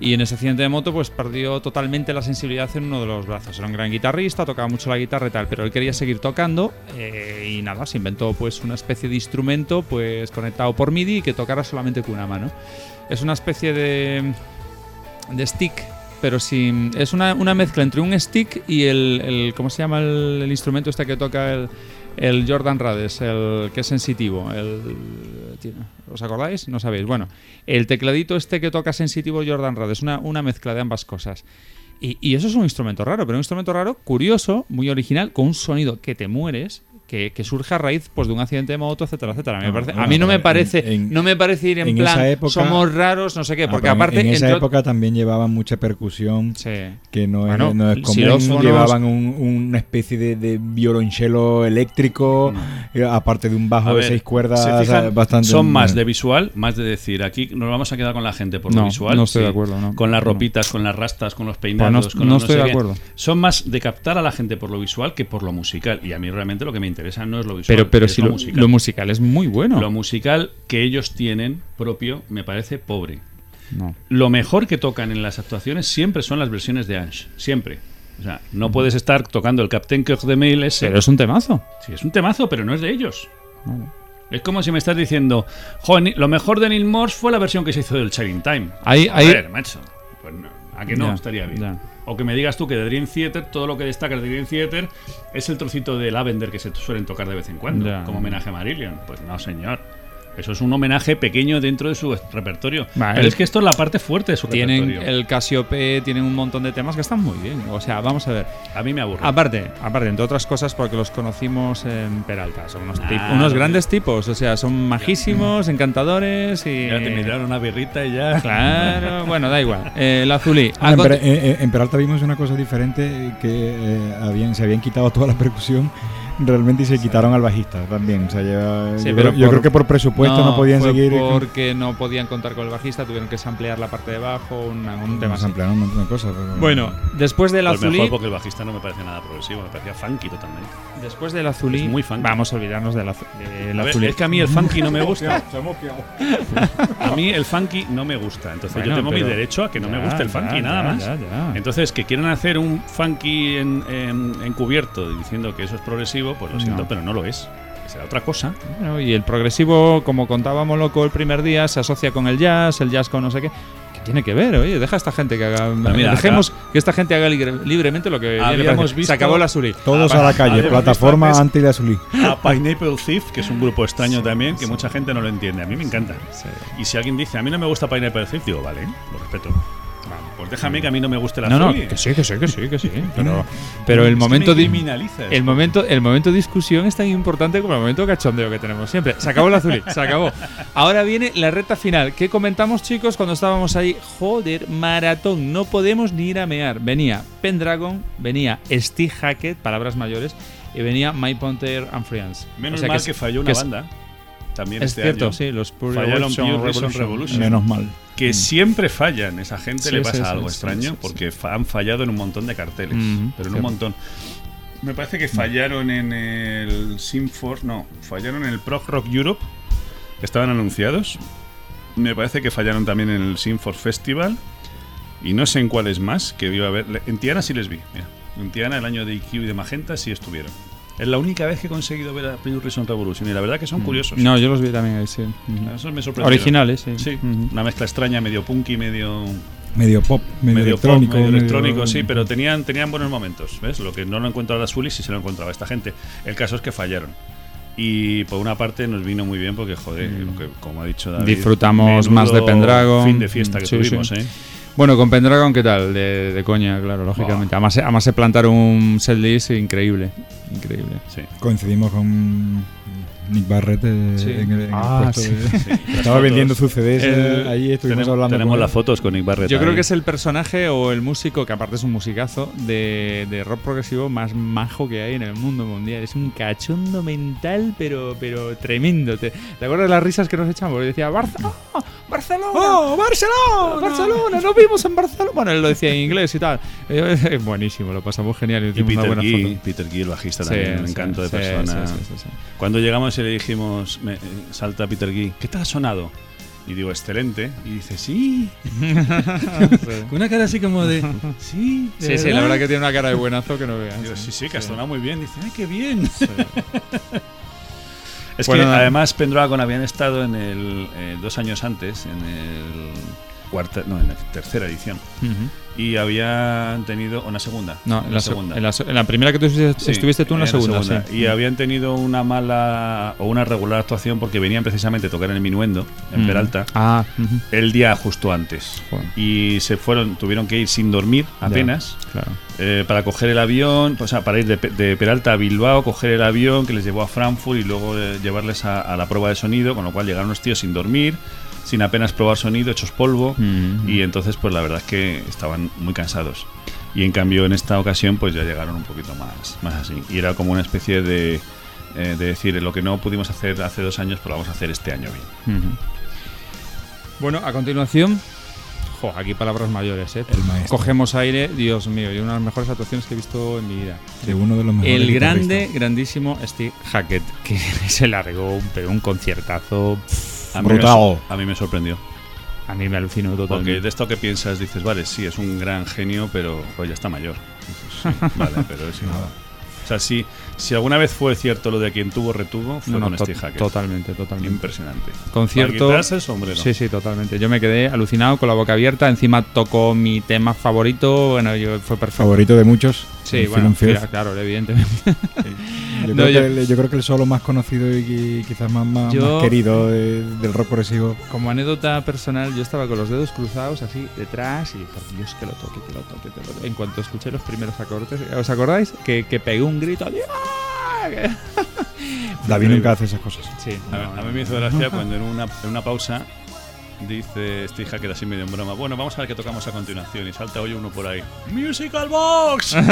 S1: Y en ese accidente de moto, pues perdió totalmente la sensibilidad en uno de los brazos. Era un gran guitarrista, tocaba mucho la guitarra y tal, pero él quería seguir tocando eh, y nada, se inventó pues una especie de instrumento pues conectado por MIDI y que tocara solamente con una mano. Es una especie de, de stick, pero sin. Es una, una mezcla entre un stick y el. el- ¿Cómo se llama el, instrumento este que toca el, el Jordan Rades? El que es sensitivo. ¿Os acordáis? No sabéis. Bueno, el tecladito este que toca sensitivo Jordan Rades. Una, una mezcla de ambas cosas. Y, y eso es un instrumento raro, pero un instrumento raro, curioso, muy original, con un sonido que te mueres. Que, que surge a raíz pues, de un accidente de moto, etcétera, etcétera. A mí, me parece- a
S2: bueno,
S1: mí no me parece,
S2: en-
S1: no me parece ir en,
S2: en
S1: plan
S2: época-
S1: somos raros, no sé qué,
S2: Ah,
S1: porque aparte
S2: en esa época también llevaban mucha percusión
S1: Sí.
S2: que no,
S1: Bueno,
S2: es, no es común.
S1: xilófonos-
S2: Llevaban un- una especie de, de violonchelo eléctrico, eh, aparte de un bajo
S3: A
S2: de
S3: ver,
S2: seis cuerdas,
S3: se fijan,
S2: eh, bastante.
S3: son más de visual, más de decir, aquí nos vamos a quedar con la gente por lo visual.
S1: no estoy
S3: sí.
S1: de acuerdo, no.
S3: Con las ropitas, con las rastas, con los peinados.
S1: Pues no-
S3: con
S1: no estoy de acuerdo.
S3: Son más de captar a la gente por lo visual que por lo musical. Y a mí realmente lo que me interesa no es lo visual.
S1: Pero, pero si
S3: lo,
S1: lo,
S3: musical.
S1: lo musical es muy bueno.
S3: Lo musical que ellos tienen propio me parece pobre.
S1: No.
S3: Lo mejor que tocan en las actuaciones siempre son las versiones de Ange. Siempre. O sea, no puedes estar tocando el Captain Kirk de Mail ese.
S1: Pero es un temazo.
S3: Sí, es un temazo, pero no es de ellos.
S1: No.
S3: Es como si me estás diciendo, "Jo, ni- lo mejor de Neil Morse fue la versión que se hizo del Shining Time.
S1: Hay,
S3: A
S1: hay,
S3: ver, macho. Pues no, a que no
S1: Ya,
S3: estaría bien.
S1: ya.
S3: O que me digas tú que de Dream Theater, todo lo que destaca de Dream Theater es el trocito de Lavender que se suelen tocar de vez en cuando, como homenaje a Marillion. Pues no, señor. Eso es un homenaje pequeño dentro de su repertorio.
S1: Vale.
S3: Pero es que esto es la parte fuerte de su
S1: Tienen
S3: repertorio.
S1: el Cassiope, tienen un montón de temas que están muy bien. O sea, vamos a ver.
S3: A mí me aburre.
S1: Aparte, aparte, entre otras cosas, porque los conocimos en Peralta. Son unos,
S3: Ah,
S1: unos grandes tipos. O sea, son majísimos, encantadores y.
S3: ya te miraron una birrita y ya.
S1: Claro, bueno, da igual. Eh, el azulí.
S2: Ah, en,
S1: Algo-
S2: Per- eh, eh, en Peralta vimos una cosa diferente eh, que eh, habían, se habían quitado toda la percusión realmente y se quitaron al bajista también. O sea, ya-
S1: Sí,
S2: yo,
S1: pero
S2: creo, yo
S1: por-
S2: creo que por presupuesto no, podían
S1: fue
S2: seguir.
S1: Porque no podían contar con el bajista, tuvieron que samplear la parte de abajo, una- un tema
S2: ampliaron un montón de cosas. pero-
S1: Bueno, después del azulí.
S3: mejor porque el bajista no me parece nada progresivo, me parecía funky totalmente.
S1: Después del azulí.
S3: Es muy funky.
S1: Vamos a olvidarnos del, azu- del
S3: A ver,
S1: azulí.
S3: es que a mí el funky no me gusta. A mí el funky no me gusta. Entonces
S1: Bueno,
S3: yo tengo mi derecho a que no me
S1: Ya,
S3: guste el funky,
S1: ya,
S3: nada más.
S1: ya, ya.
S3: Entonces, que quieran hacer un funky en, en- encubierto diciendo que eso es progresivo, pues lo siento,
S1: No.
S3: pero no lo es. Será otra cosa.
S1: Bueno, y el progresivo, como contábamos loco el primer día, se asocia con el jazz, el jazz con no sé qué. ¿Qué tiene que ver? Oye, deja a esta gente que haga.
S3: mira,
S1: dejemos que esta gente haga libre- libremente lo que viene
S3: Habíamos visto-
S1: Se acabó la Suri.
S2: Todos
S3: Ah,
S2: a la calle, plataforma anti de Azulí.
S3: A Pineapple Thief, que es un grupo extraño también, que mucha gente no lo entiende. A mí me encanta. Y si alguien dice, a mí no me gusta Pineapple Thief, digo, vale, lo respeto. Déjame que a mí no me guste la
S1: No, no,
S3: Zuli.
S1: que sí, que sí, que sí, que sí. [LAUGHS] Pero, pero el
S3: Es
S1: momento
S3: criminalizas.
S1: El momento, el momento de discusión es tan importante como el momento de cachondeo que tenemos siempre. Se acabó el azul, se acabó. Ahora viene la recta final. ¿Qué comentamos, chicos, cuando estábamos ahí? Joder, maratón, no podemos ni ir a mear. Venía Pendragon, venía Steve Hackett, palabras mayores, y venía My Ponter and Friends.
S3: Menos
S1: O sea
S3: mal que, falló una banda. También
S1: Es
S3: este
S1: cierto,
S3: año.
S1: sí, los Pure
S3: Fallaron
S1: Revolution,
S3: Pure Revolution.
S2: Menos mal.
S3: que siempre fallan. Esa gente
S1: Sí,
S3: le pasa
S1: sí,
S3: algo
S1: sí,
S3: extraño
S1: sí, sí.
S3: porque han fallado en un montón de carteles.
S1: Ujú,
S3: pero en un montón. Me parece que fallaron en el Sinfor. No, fallaron en el Prog Rock Europe. que Estaban anunciados. Me parece que fallaron también en el Sinfor Festival. Y no sé en cuáles más que iba a haber. En Tiana sí les vi. Mira. En Tiana, el año de IQ y de Magenta, sí estuvieron. Es la única vez que he conseguido ver a Pure Reason Revolution. Y la verdad que son curiosos.
S1: No, yo los vi también ahí, sí. Ujú.
S3: Eso me sorprendió.
S1: Originales, sí.
S3: Sí, una mezcla extraña, medio punky, medio
S2: Medio pop, medio,
S3: medio
S2: electrónico.
S3: pop, medio
S2: medio-
S3: electrónico, sí, pero tenían, tenían buenos momentos, ¿ves? Lo que no lo encontraba la Sully sí se lo encontraba esta gente. El caso es que fallaron. Y por una parte nos vino muy bien porque, joder, lo que, como ha dicho David,
S1: Disfrutamos más de Pendragon.
S3: Fin de fiesta que
S1: Sí,
S3: tuvimos,
S1: sí.
S3: ¿eh?
S1: Bueno, con Pendragon, ¿qué tal? De, de coña, claro, lógicamente. Además, además se plantaron un setlist increíble. Increíble.
S3: Sí.
S2: Coincidimos con Nick Barrett eh,
S1: Sí.
S2: en el, en el
S1: Ah,
S2: puesto
S1: sí.
S2: de- [LAUGHS]
S3: Las
S2: Estaba
S3: fotos.
S2: vendiendo sus CDs,
S1: El-
S2: ahí estuvimos
S3: Tenemos,
S2: hablando
S3: tenemos
S2: con
S3: las fotos con Nick Barrett.
S1: Yo creo
S3: ahí.
S1: que es el personaje o el músico, que aparte es un musicazo, de, de rock progresivo más majo que hay en el mundo mundial. Es un cachondo mental, pero, pero tremendo. ¿Te, te acuerdas de las risas que nos echamos? Y decía, Barcelona, Barcelona.
S2: ¡Oh, Barcelona!
S1: Barcelona, nos vimos en Barcelona. Bueno, él lo decía en inglés y tal. [LAUGHS] Es buenísimo, lo pasamos genial. Y
S3: Y Peter
S1: buena
S3: Gee. Peter Gee, el bajista
S1: Sí,
S3: también, un
S1: sí,
S3: encanto de
S1: sí,
S3: persona.
S1: sí, sí, sí, sí.
S3: Cuando llegamos y le dijimos, me- eh, salta Peter Gee, ¿qué te ha sonado? Y digo, excelente. Y dice, sí. [LAUGHS] Con una cara así como de, sí. ¿de
S1: Sí, sí, la verdad que tiene una cara de buenazo que no veas.
S3: Digo, sí, sí, que ha sonado muy bien. Dice, ¡ay, qué bien! [LAUGHS] es
S1: Bueno,
S3: que además Pendragon habían estado en el eh, dos años antes, en el cuarta, no, en la tercera edición. Y habían tenido una segunda.
S1: No, en la, se-
S3: segunda.
S1: en la se- en la primera que tú estuviste,
S3: Sí,
S1: estuviste tú en la segunda, sí.
S3: Y habían tenido una mala o una regular actuación porque venían precisamente a tocar en el Minuendo, en. Peralta,
S1: Ah,
S3: el día justo antes.
S1: Joder.
S3: Y se fueron, tuvieron que ir sin dormir apenas.
S1: claro.
S3: eh, para coger el avión, o sea, para ir de, de Peralta a Bilbao, coger el avión que les llevó a Frankfurt y luego eh, llevarles a, a la prueba de sonido, con lo cual llegaron los tíos sin dormir, sin apenas probar sonido, hechos polvo,
S1: Mm.
S3: y entonces pues la verdad es que estaban muy cansados. Y en cambio en esta ocasión pues ya llegaron un poquito más, más así. Y era como una especie de, eh, de decir, lo que no pudimos hacer hace dos años, pues lo vamos a hacer este año bien.
S1: Ujú. Bueno, a continuación. Jo, aquí palabras mayores, ¿eh?
S2: El maestro.
S1: Cogemos aire, Dios mío, y una de las mejores actuaciones que he visto en mi vida.
S2: De uno de los mejores
S1: El grande, grandísimo Steve Hackett, que [LAUGHS] se largó un, pero un conciertazo. pff,
S3: A mí me
S2: Brutal.
S3: a mí me sorprendió.
S1: A mí me alucinó
S3: Porque
S1: totalmente.
S3: de esto que piensas, dices, vale, sí, es un gran genio, pero pues ya está mayor. Dices, sí, [LAUGHS] vale, pero es
S2: Nada.
S3: O sea, si, si alguna vez fue cierto lo de quien tuvo retuvo, fue
S1: No, no,
S3: con
S1: to-
S3: Steve Hackett.
S1: totalmente, totalmente.
S3: Impresionante.
S1: Concierto.
S3: El sombrero.
S1: Sí, sí, totalmente. Yo me quedé alucinado con la boca abierta. Encima tocó mi tema favorito. Bueno, yo fue perfecto.
S2: Favorito de muchos.
S1: Sí, bueno, mira, claro, evidentemente. [LAUGHS]
S2: Yo,
S1: No,
S2: creo
S1: yo-
S2: que el, yo creo que el solo más conocido y, qui- quizás más, más,
S1: Yo-
S2: más querido de- del rock progresivo.
S1: Como anécdota personal, yo estaba con los dedos cruzados así detrás y por Dios que lo toque, que lo toque, que lo toque. En cuanto escuché los primeros acordes, ¿os acordáis? Que, que pegué un grito. ¡Ah! [LAUGHS]
S2: David nunca hace esas cosas.
S1: Sí,
S3: A,
S1: no,
S3: a
S1: no.
S3: mí me hizo gracia [LAUGHS] cuando en una, en una pausa dice Steve Hackett así medio en broma. Bueno, vamos a ver qué tocamos a continuación. Y salta hoy uno por ahí. ¡Musical Box! [LAUGHS]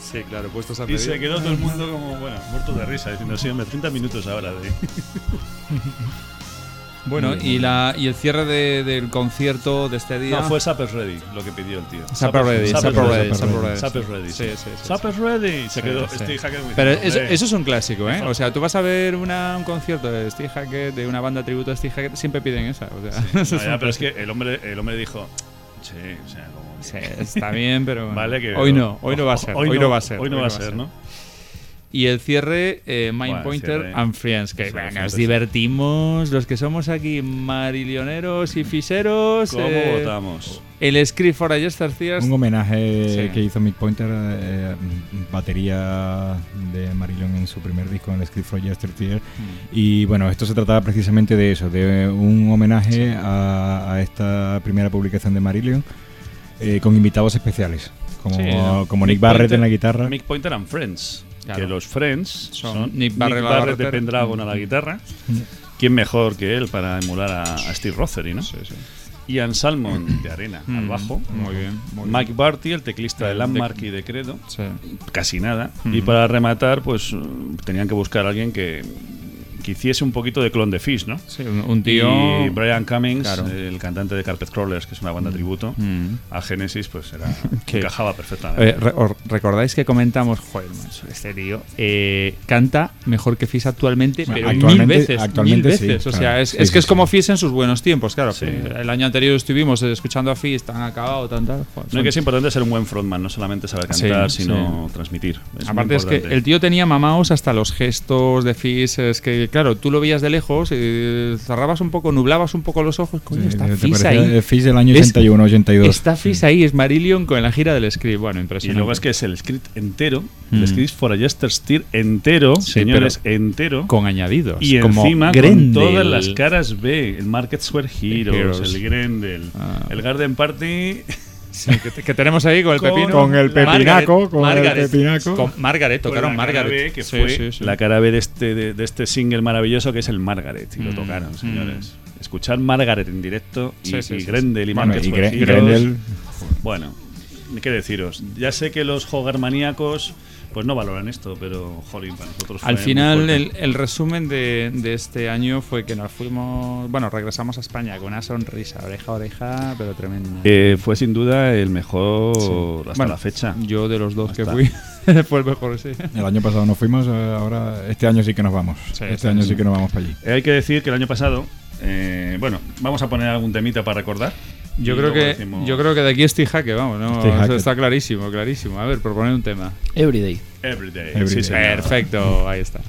S1: Sí, claro, puestos a
S3: y se quedó todo el mundo como, bueno, muerto de risa, diciendo, sí, hombre, 30 minutos ahora de.
S1: Bueno, y, la, y el cierre de- del concierto de este día.
S3: No, fue Supper's Ready lo que pidió el tío.
S1: Supper Ready, Supper Ready,
S2: Supper Ready.
S1: Sí, sí, sí.
S3: Supper's Ready. Se quedó
S1: sí.
S3: Steve Hackett muy
S1: Pero eso, eso es un clásico, ¿eh? O sea, tú vas a ver una- un concierto de Steve Hackett, de una banda tributo a Steve Hackett, siempre piden esa. O sea, [LAUGHS]
S3: No,
S1: es
S3: ya, pero es que el hombre, el hombre dijo, sí, o sea, como...
S1: Sí, está bien, pero [LAUGHS]
S3: Vale, que
S1: hoy no, hoy no va a ser, hoy, no, va a ser,
S3: Hoy no va a ser, ¿no?
S1: Y el cierre, eh, Mind
S3: Bueno,
S1: Pointer
S3: cierre.
S1: and Friends, que
S3: Sí,
S1: bueno,
S3: sí,
S1: nos
S3: sí.
S1: divertimos, los que somos aquí marilioneros y fiseros.
S3: ¿Cómo
S1: eh,
S3: votamos?
S1: El Script for a Jester Tears.
S2: Un homenaje
S1: Sí.
S2: que hizo Mick Pointer, eh, batería de Marillion en su primer disco, en el Script for Yesterday.
S1: Mm.
S2: Y bueno, esto se trataba precisamente de eso, de un homenaje a, a esta primera publicación de Marillion eh, con invitados especiales, como,
S1: Sí, ¿no?
S2: como Nick
S3: Mick
S2: Barrett
S3: Pointer-
S2: en la guitarra.
S3: Mick Pointer and Friends.
S1: Claro.
S3: Que los Friends
S1: Son
S3: son,
S1: Nick Barrett
S3: de. Pendragon a la guitarra. ¿Quién mejor que él para emular a, a Steve Rothery, no?
S1: Sí, sí.
S3: Ian Salmon de Arena al
S1: Mm,
S3: bajo.
S1: Muy bien. Muy bien.
S3: Mike Barty, el teclista de Landmark
S1: de-
S3: y de Credo.
S1: Sí.
S3: Casi nada.
S1: Mm.
S3: Y para rematar, pues tenían que buscar a alguien que, que hiciese un poquito de clon de Fish, ¿no?
S1: Sí, un, un tío.
S3: Y Brian Cummings,
S1: Claro.
S3: el cantante de Carpet Crawlers, que es una banda tributo,
S1: Mm.
S3: a Genesis, pues era, [LAUGHS]
S1: Que-
S3: encajaba perfectamente.
S1: Eh, re- ¿Recordáis que comentamos, joder, este tío eh, canta mejor que Fizz actualmente,
S2: Bueno,
S1: pero
S2: actualmente-
S1: mil veces,
S2: actualmente
S1: mil
S2: sí,
S1: veces. o sea,
S2: claro.
S1: es,
S2: Sí,
S1: es
S2: sí,
S1: que es como Fizz en sus buenos tiempos, claro. El año anterior estuvimos escuchando a Fizz tan acabado, tan tal. joder,
S3: no que es importante ser un buen frontman, no solamente saber cantar, sino transmitir. Es
S1: Aparte es que el tío tenía mamaos hasta los gestos de Fizz, es que claro, tú lo veías de lejos, y cerrabas un poco, nublabas un poco los ojos, coño,
S2: Sí,
S1: está Fizz ahí.
S2: Fizz del año
S1: Es-
S2: 81, 82.
S1: Está Fizz ahí, es Marillion con la gira del script. Bueno,
S3: Y
S1: impresionante.
S3: luego es que es el script entero,
S1: Mm.
S3: el script for a Jester Steer entero,
S1: Sí,
S3: señores, entero.
S1: con añadidos.
S3: y
S1: como
S3: encima con
S1: Grendel.
S3: todas las caras B, el Market Square Heroes,
S1: Heroes.
S3: el Grendel,
S1: Ah.
S3: el Garden Party.
S1: Sí, que, te- que tenemos ahí con el
S3: Con-
S1: pepino.
S2: con el pepinaco, con el
S1: Margaret.
S2: pepinaco.
S1: Con Margaret,
S3: Con
S1: tocaron
S3: cara
S1: Margaret.
S3: B, que
S1: Sí,
S3: fue
S1: sí, sí.
S3: la cara B de este, de, de este single maravilloso que es el Margaret. Y lo
S1: Mm,
S3: tocaron,
S1: mm.
S3: señores. Escuchar Margaret en directo y,
S1: Sí, sí,
S3: y
S1: sí,
S3: Grendel y
S2: Bueno, y. Grendel,
S3: Bueno, qué deciros. Ya sé que los hogar maníacos pues no valoran esto, pero jolín, para nosotros
S1: Al
S3: fue muy
S1: final, el, el resumen de, de este año fue que nos fuimos. Bueno, regresamos a España con una sonrisa, oreja a oreja, pero tremenda.
S3: Eh, fue sin duda el mejor hasta
S1: Bueno,
S3: la fecha.
S1: Yo de los dos que fui, [LAUGHS] fue el mejor, sí.
S2: El año pasado nos fuimos, eh, ahora este año sí que nos vamos.
S1: Sí,
S2: este
S1: sí,
S2: año
S1: sí.
S2: sí que nos vamos para allí.
S3: Eh, hay que decir que el año pasado, eh, bueno, vamos a poner algún temita para recordar.
S1: Yo creo, que,
S3: decimos
S1: yo creo que de aquí es Tijaque, vamos, ¿no? Eso está clarísimo, clarísimo. A ver, proponer un tema.
S5: Everyday.
S3: Everyday.
S2: Everyday.
S3: Sí, señor.
S1: Perfecto, ahí está.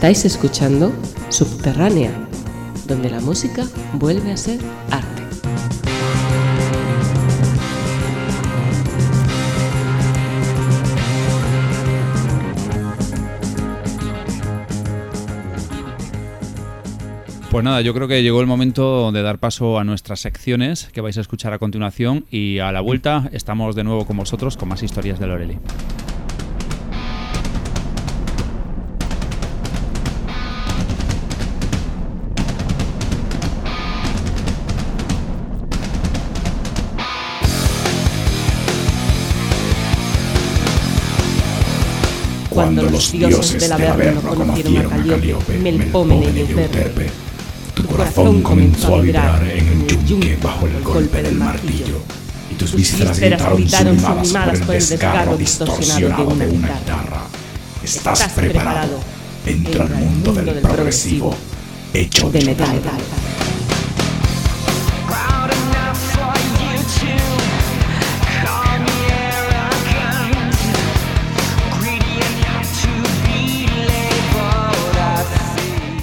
S4: Estáis escuchando Subterránea, donde la música vuelve a ser arte.
S1: Pues nada, yo creo que llegó el momento de dar paso a nuestras secciones que vais a escuchar a continuación y a la vuelta estamos de nuevo con vosotros con más historias de Loreli.
S4: Cuando los dioses del Averno conocieron a Calíope, Melpómene y Euterpe,
S6: Tu corazón comenzó a vibrar en el yunque bajo el golpe del martillo, y tus vísceras gritaron sublimadas por el desgarro distorsionado de una guitarra. Estás preparado. Entra al mundo del progresivo, hecho de metal.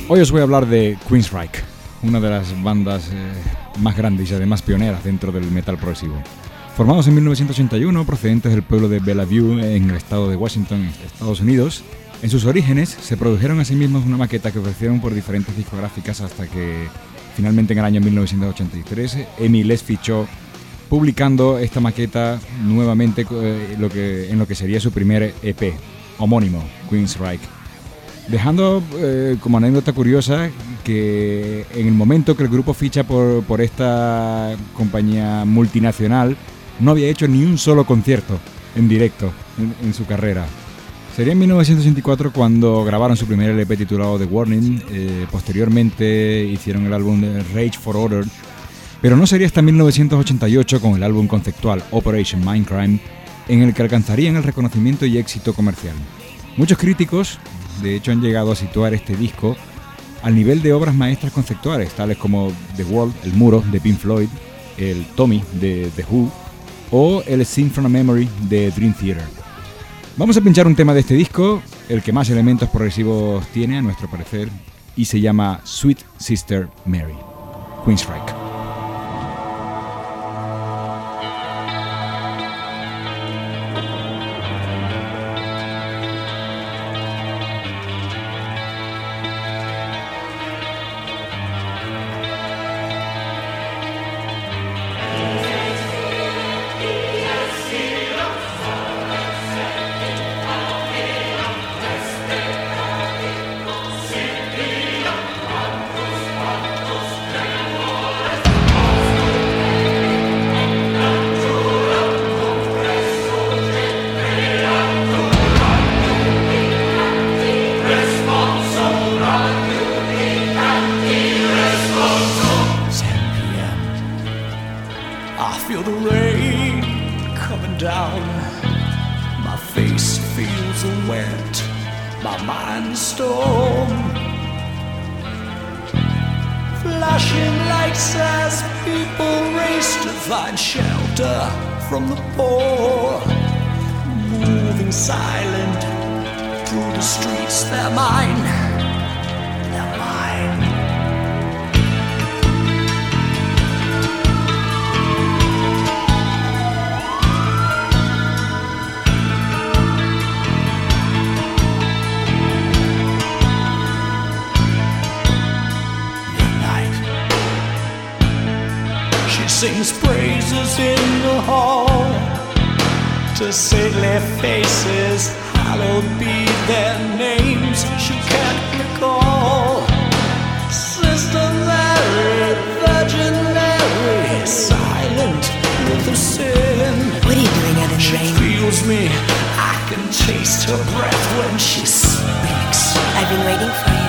S2: Hoy os voy a hablar de Queensryche, una de las bandas eh, más grandes y además pioneras dentro del metal progresivo. Formados en 1981, procedentes del pueblo de Bellevue en el estado de Washington, Estados Unidos, en sus orígenes se produjeron a mismos una maqueta que ofrecieron por diferentes discográficas hasta que finalmente en el año 1983 Emi les fichó publicando esta maqueta nuevamente eh, lo que, en lo que sería su primer EP homónimo, Queensryche. Dejando eh, como anécdota curiosa que en el momento que el grupo ficha por, por esta compañía multinacional, no había hecho ni un solo concierto en directo en, en su carrera. Sería en 1984 cuando grabaron su primer LP titulado The Warning, eh, posteriormente hicieron el álbum Rage for Order, pero no sería hasta 1988 con el álbum conceptual Operation Mindcrime en el que alcanzarían el reconocimiento y éxito comercial. Muchos críticos, de hecho, han llegado a situar este disco al nivel de obras maestras conceptuales, tales como The Wall, El Muro, de Pink Floyd, el Tommy, de The Who, o el Scene from a Memory, de Dream Theater. Vamos a pinchar un tema de este disco, el que más elementos progresivos tiene, a nuestro parecer, y se llama Sweet Sister Mary, Queensryche.
S7: The streets, they're mine. They're mine. midnight. She sings praises in the hall to saintly faces, hallowed be their names. She can't recall. Sister Mary, Virgin Mary, silent with the sin.
S8: What are you doing out in the rain?
S7: She feels me. I can taste her breath when she speaks.
S8: I've been waiting for you.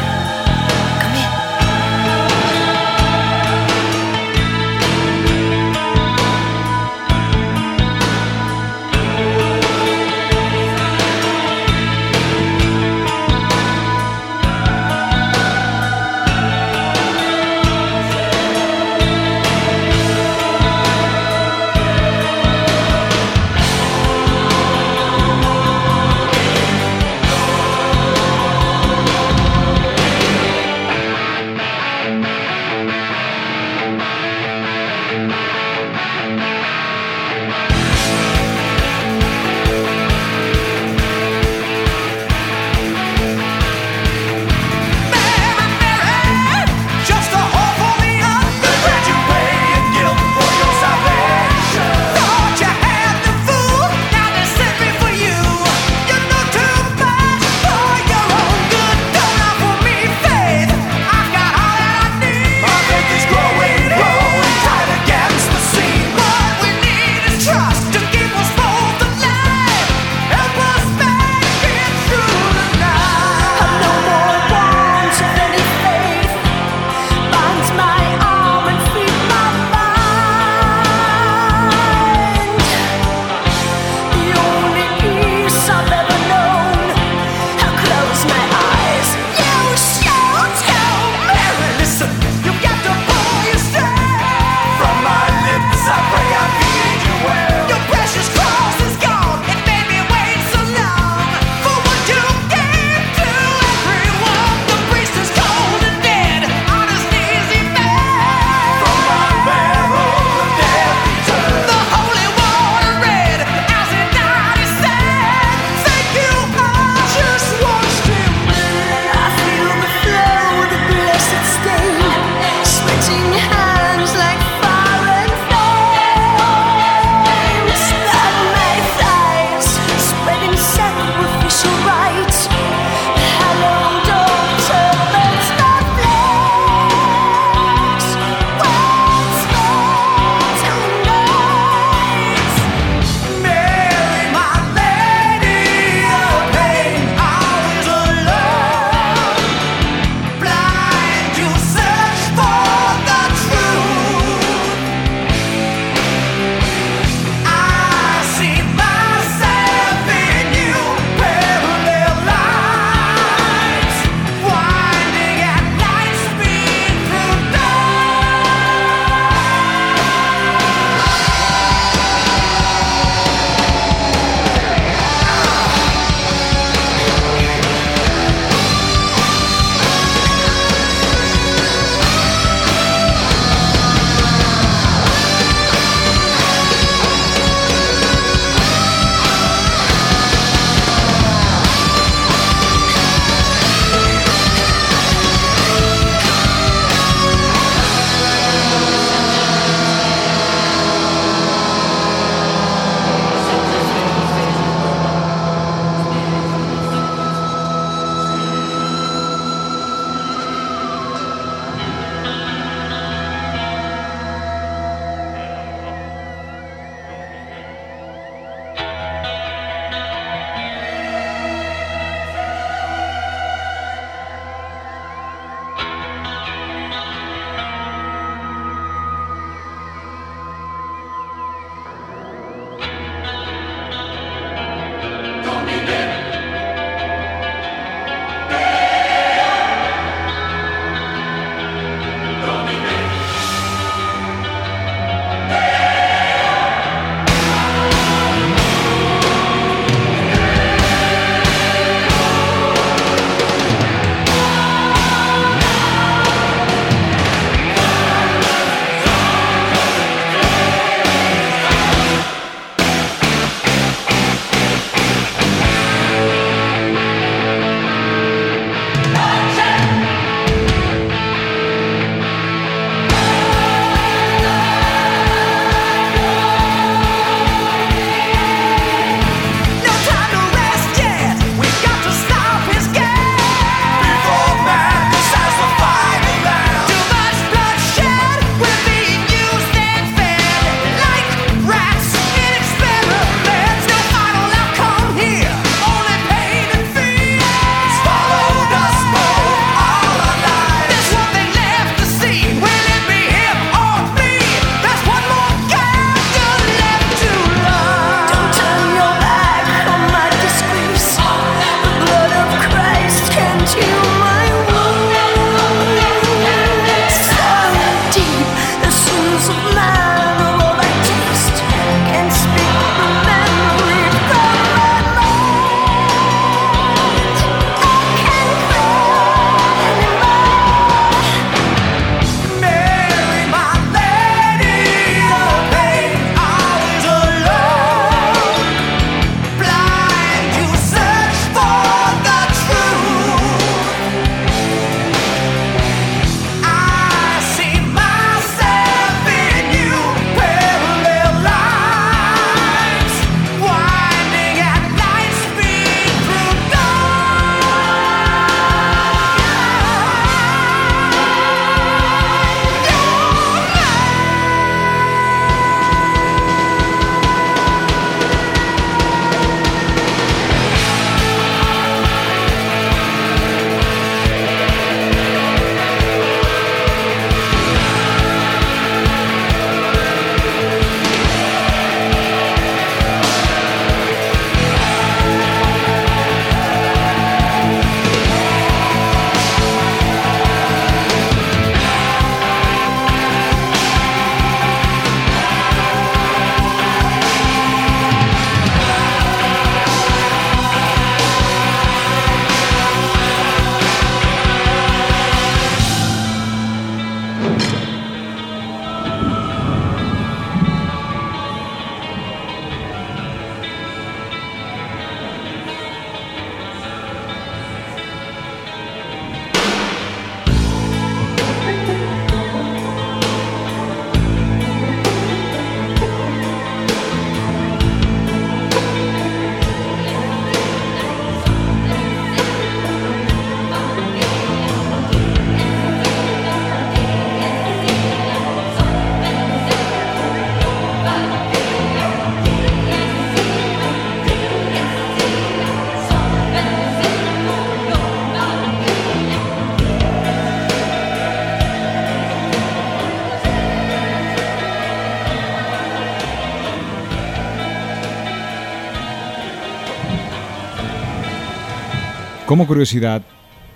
S2: Como curiosidad,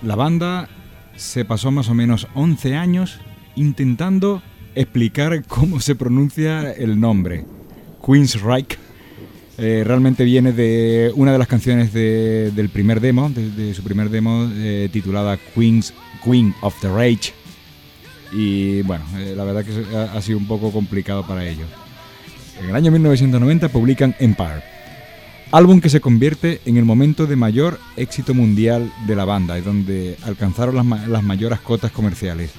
S2: la banda se pasó más o menos 11 años intentando explicar cómo se pronuncia el nombre. Queensryche eh, realmente viene de una de las canciones de- del primer demo, de, de su primer demo eh, titulada Queens, Queen of the Rage. Y bueno, eh, la verdad que ha, ha sido un poco complicado para ellos. En el año 1990 publican Empire, álbum que se convierte en el momento de mayor éxito mundial de la banda y donde alcanzaron las, las mayores cotas comerciales.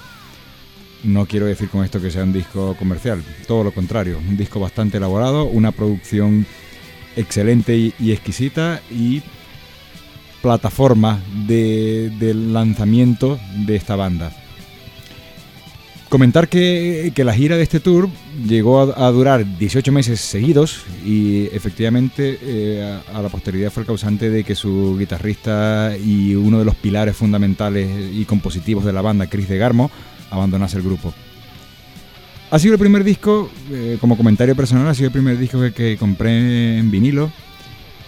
S2: No quiero decir con esto que sea un disco comercial, todo lo contrario, un disco bastante elaborado, una producción excelente y, exquisita y plataforma de, del lanzamiento de esta banda. Comentar que, la gira de este tour llegó a, durar 18 meses seguidos y efectivamente eh, a, la posteridad fue el causante de que su guitarrista y uno de los pilares fundamentales y compositivos de la banda, Chris de Garmo, abandonase el grupo. Ha sido el primer disco, eh, como comentario personal, ha sido el primer disco que, que compré en vinilo.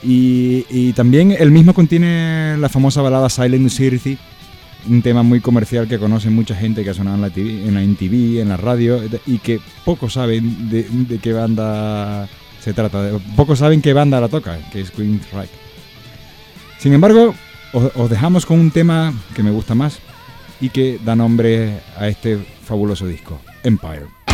S2: Y, y también el mismo contiene la famosa balada Silent City, un tema muy comercial que conoce mucha gente que ha sonado en la, TV, en la MTV, en la radio, y que pocos saben de, de qué banda se trata. Pocos saben qué banda la toca, que es Queensryche. Sin embargo, os dejamos con un tema que me gusta más y que da nombre a este fabuloso disco, Empire.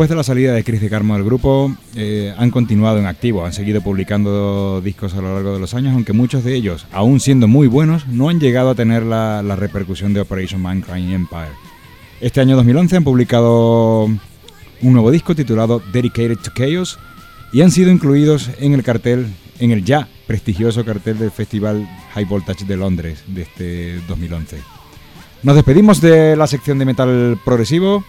S2: Después de la salida de Chris de Carmo del grupo, eh, han continuado en activo, han seguido publicando discos a lo largo de los años, aunque muchos de ellos, aún siendo muy buenos, no han llegado a tener la, la repercusión de Operation Mankind Empire. Este año 2011 han publicado un nuevo disco titulado Dedicated to Chaos y han sido incluidos en el cartel, en el ya prestigioso cartel del Festival High Voltage de Londres de este 2011. Nos despedimos de la sección de metal progresivo.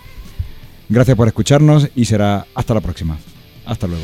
S2: Gracias por escucharnos y será hasta la próxima. Hasta luego.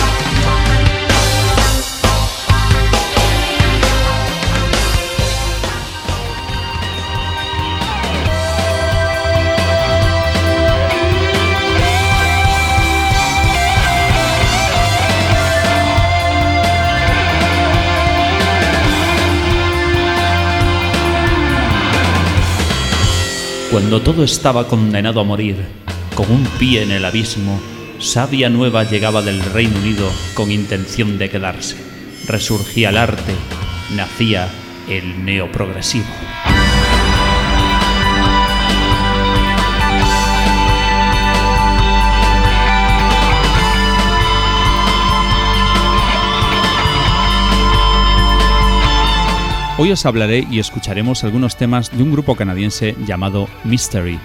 S1: Cuando todo estaba condenado a morir, con un pie en el abismo, sabia nueva llegaba del Reino Unido con intención de quedarse. Resurgía el arte, nacía el neoprogresivo. Hoy os hablaré y escucharemos algunos temas de un grupo canadiense llamado Mystery.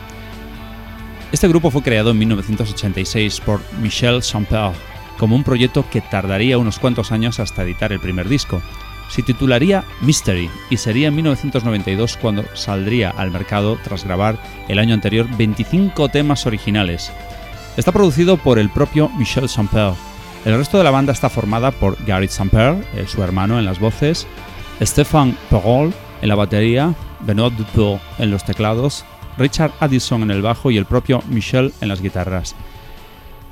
S1: Este grupo fue creado en 1986 por Michel Champel como un proyecto que tardaría unos cuantos años hasta editar el primer disco. Se titularía Mystery y sería en 1992 cuando saldría al mercado tras grabar el año anterior 25 temas originales. Está producido por el propio Michel Champel. El resto de la banda está formada por Gary Samper, eh, su hermano en las voces, Stéphane Perrault en la batería, Benoit Dutour en los teclados, Richard Addison en el bajo y el propio Michel en las guitarras.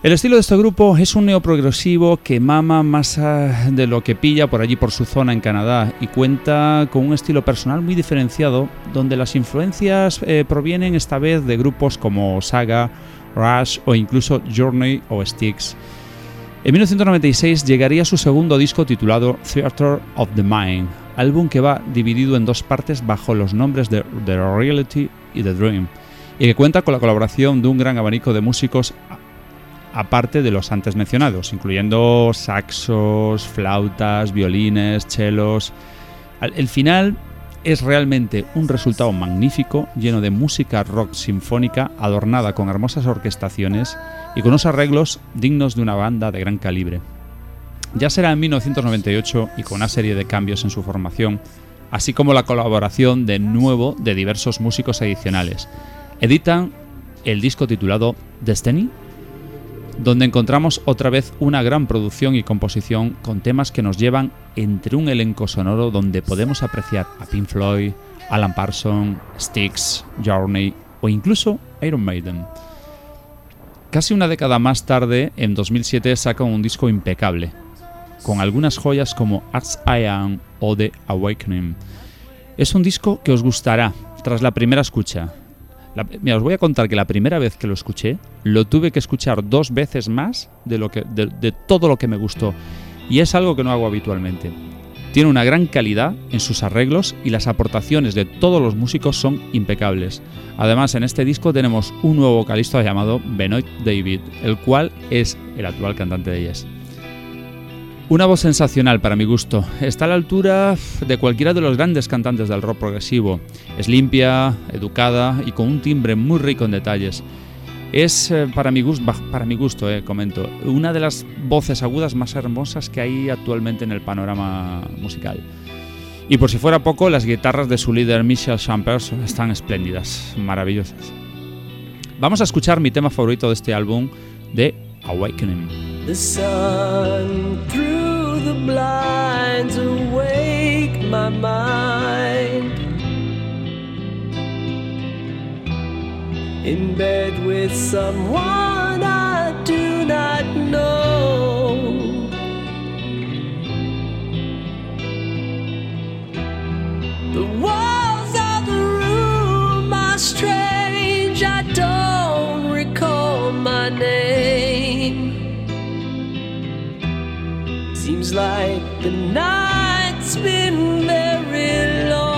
S1: El estilo de este grupo es un neoprogresivo que mama más ah, de lo que pilla por allí por su zona en Canadá y cuenta con un estilo personal muy diferenciado donde las influencias eh, provienen esta vez de grupos como Saga, Rush o incluso Journey o Styx. En 1996 llegaría su segundo disco titulado Theater of the Mind, álbum que va dividido en dos partes bajo los nombres de The Reality y The Dream, y que cuenta con la colaboración de un gran abanico de músicos aparte de los antes mencionados, incluyendo saxos, flautas, violines, chelos. El final es realmente un resultado magnífico, lleno de música rock sinfónica adornada con hermosas orquestaciones y con unos arreglos dignos de una banda de gran calibre. Ya será en 1998 y con una serie de cambios en su formación, así como la colaboración de nuevo de diversos músicos adicionales. Editan el disco titulado Destiny, donde encontramos otra vez una gran producción y composición con temas que nos llevan entre un elenco sonoro donde podemos apreciar a Pink Floyd, Alan Parsons, Styx, Journey o incluso Iron Maiden. Casi una década más tarde, en 2007, sacan un disco impecable, con algunas joyas como As I Am o The Awakening. Es un disco que os gustará tras la primera escucha. La- os voy a contar que la primera vez que lo escuché, lo tuve que escuchar dos veces más de, lo que, de todo lo que me gustó. Y es algo que no hago habitualmente. Tiene una gran calidad en sus arreglos y las aportaciones de todos los músicos son impecables. Además, en este disco tenemos un nuevo vocalista llamado Benoit David, el cual es el actual cantante de Yes. Una voz sensacional para mi gusto. Está a la altura de cualquiera de los grandes cantantes del rock progresivo. Es limpia, educada y con un timbre muy rico en detalles. Es, eh, para mi gusto, para mi gusto comento, una de las voces agudas más hermosas que hay actualmente en el panorama musical. Y por si fuera poco, las guitarras de su líder Michel Champers están espléndidas, maravillosas. Vamos a escuchar mi tema favorito de este álbum, de Awakening.
S9: The blinds awake my mind. In bed with someone I do not know. The walls of the room are strange. I don't recall my name. Seems like the night's been very long.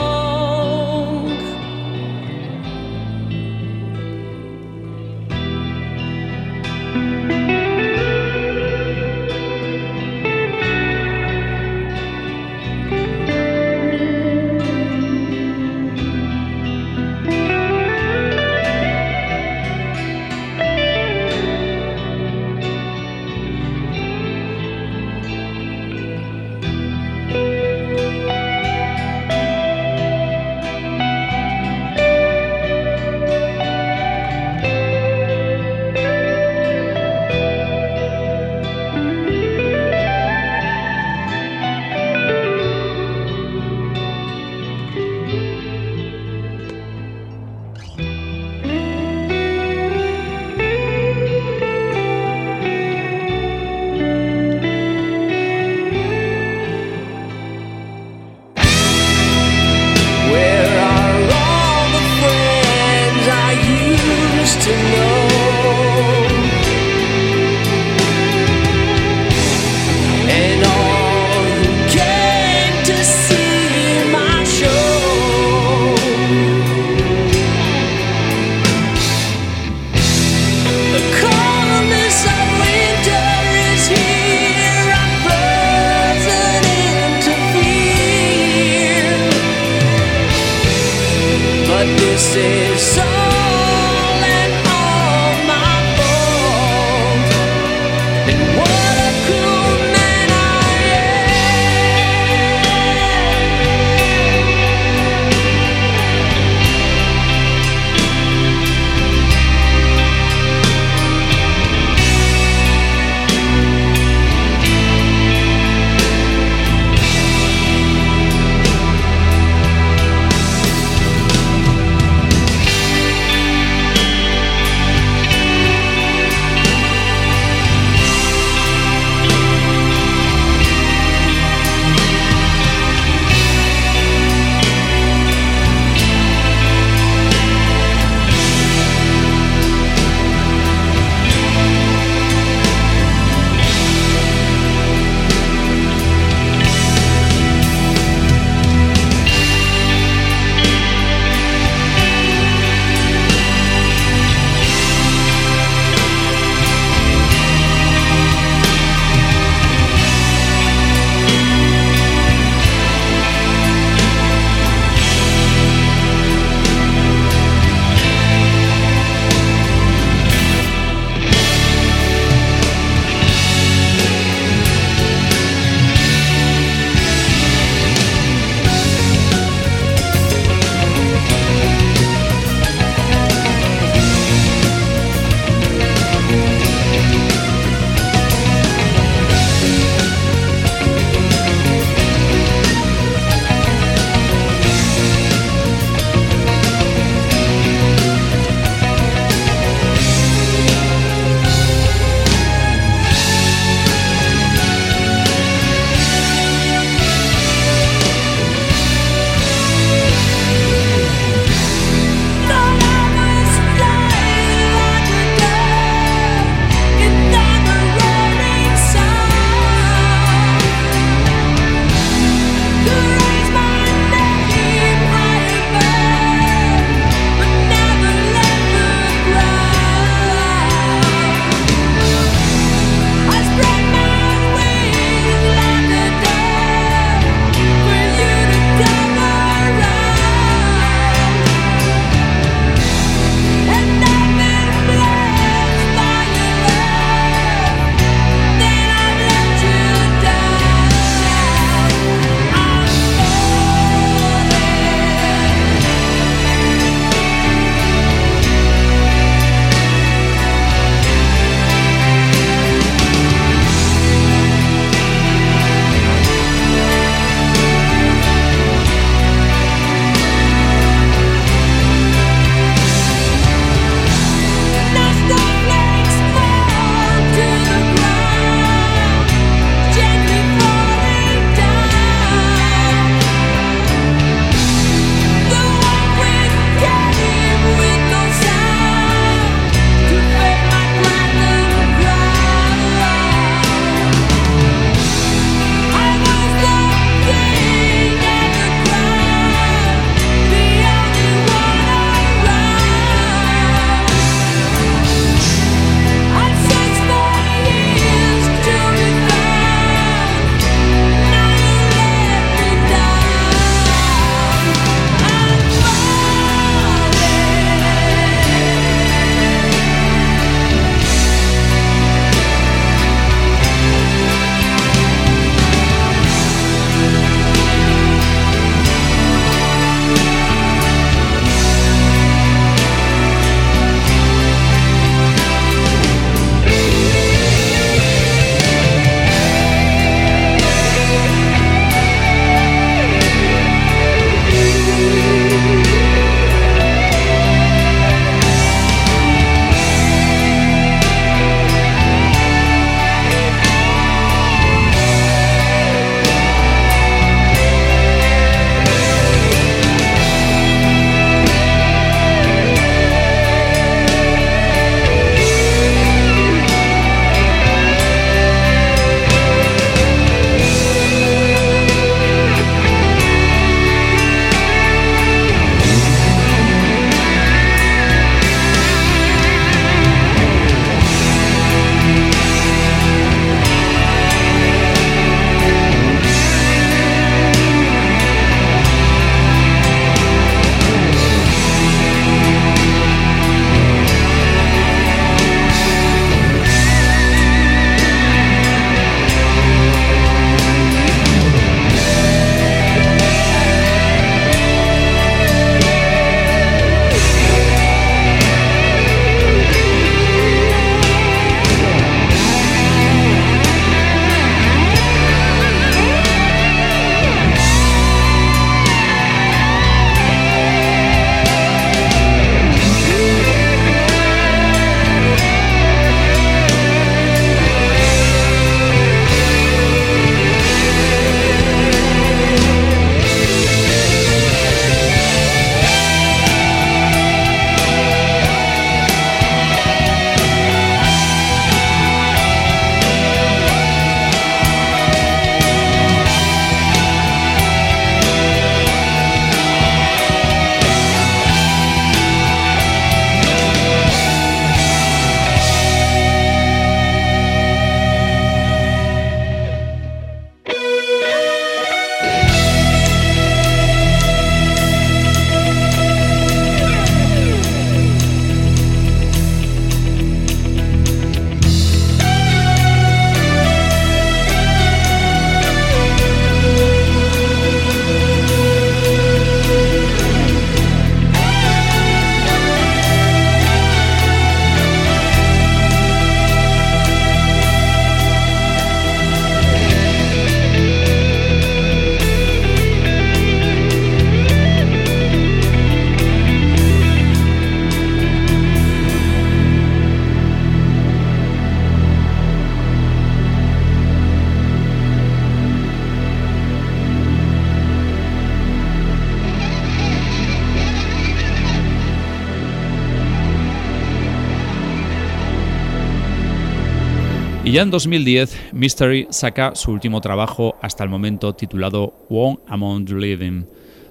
S1: Ya en 2010, Mystery saca su último trabajo hasta el momento titulado One Among the Living,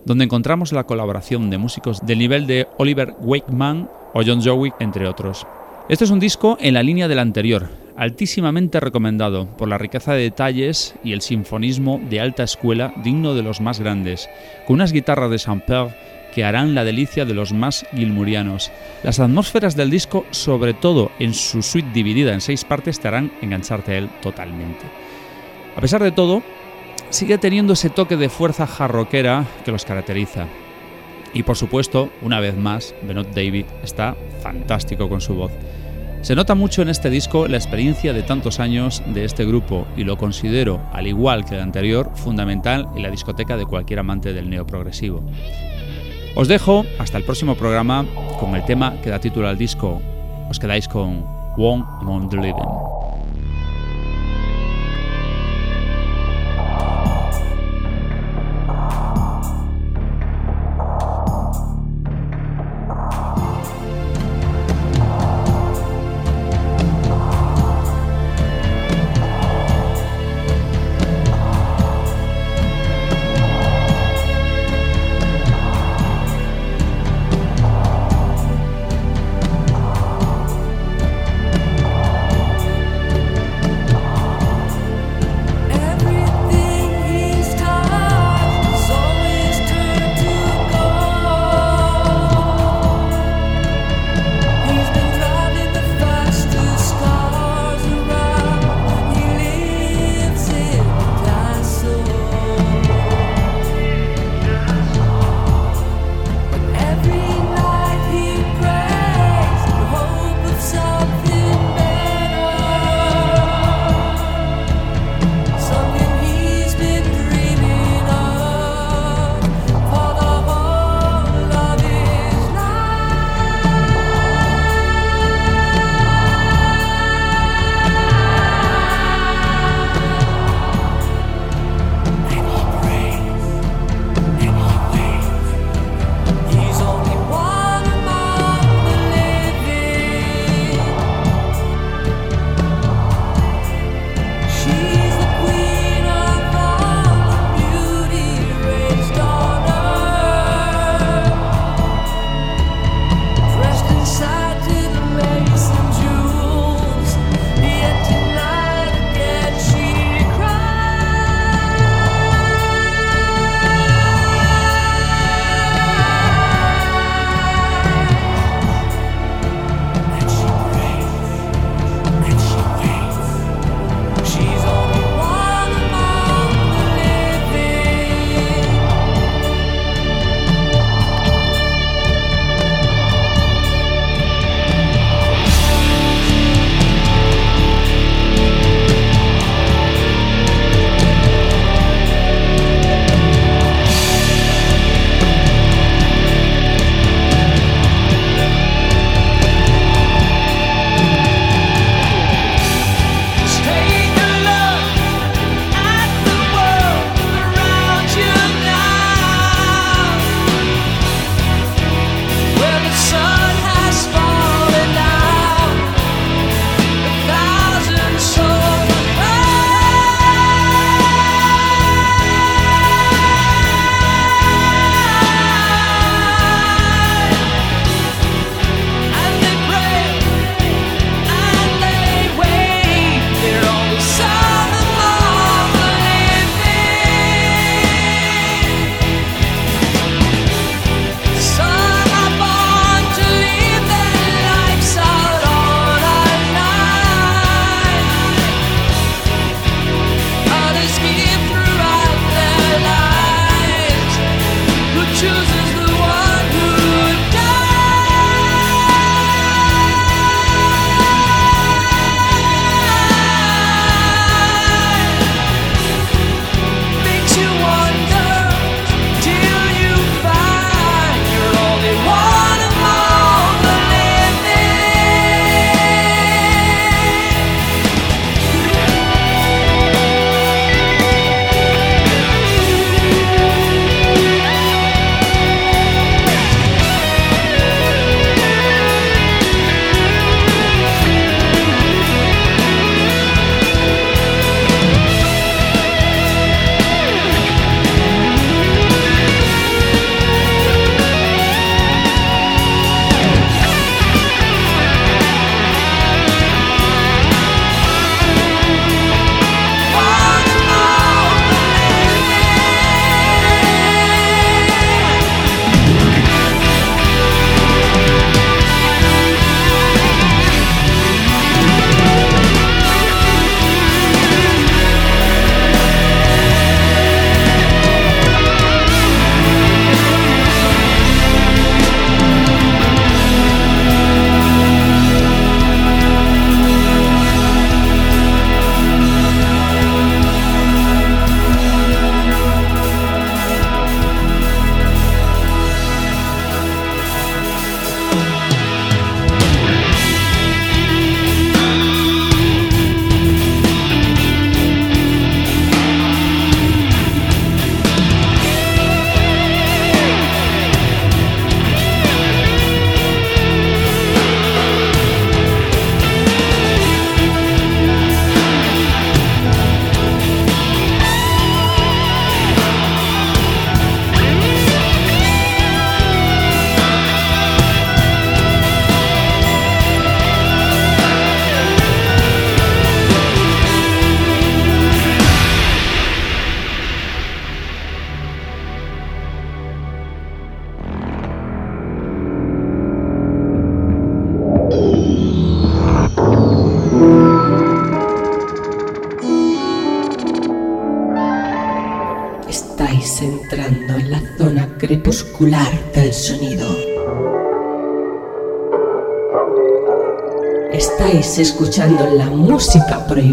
S1: donde encontramos la colaboración de músicos del nivel de Oliver Wakeman o John Jowick, entre otros. Este es un disco en la línea del anterior, altísimamente recomendado por la riqueza de detalles y el sinfonismo de alta escuela digno de los más grandes, con unas guitarras de Saint-Pierre que harán la delicia de los más gilmurianos. Las atmósferas del disco, sobre todo en su suite dividida en seis partes, te harán engancharte a él totalmente. A pesar de todo, sigue teniendo ese toque de fuerza jarroquera que los caracteriza. Y por supuesto, una vez más, Benoit David está fantástico con su voz. Se nota mucho en este disco la experiencia de tantos años de este grupo y lo considero, al igual que el anterior, fundamental en la discoteca de cualquier amante del neoprogresivo. Os dejo hasta el próximo programa con el tema que da título al disco. Os quedáis con One Among the Living.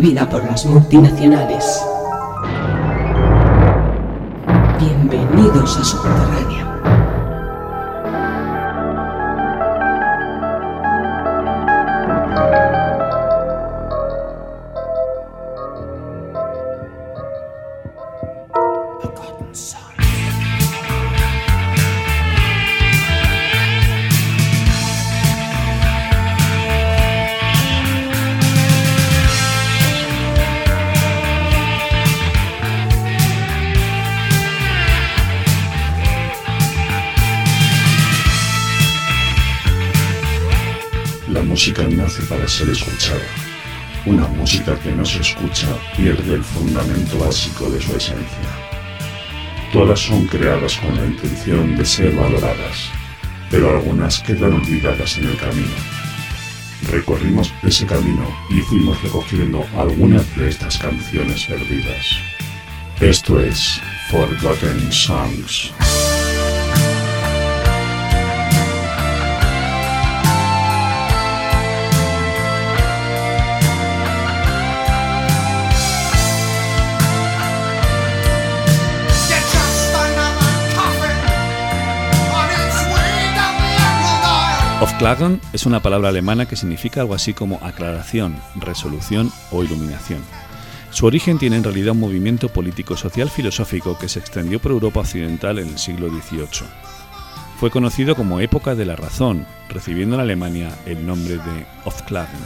S4: Prohibida por las multinacionales.
S6: Fundamento básico de su esencia. Todas son creadas con la intención de ser valoradas, pero algunas quedan olvidadas en el camino. Recorrimos ese camino y fuimos recogiendo algunas de estas canciones perdidas. Esto es Forgotten Songs.
S3: Aufklärung es una palabra alemana que significa algo así como aclaración, resolución o iluminación. Su origen tiene en realidad un movimiento político-social filosófico que se extendió por Europa occidental en el siglo XVIII. Fue conocido como época de la razón, recibiendo en Alemania el nombre de Aufklärung.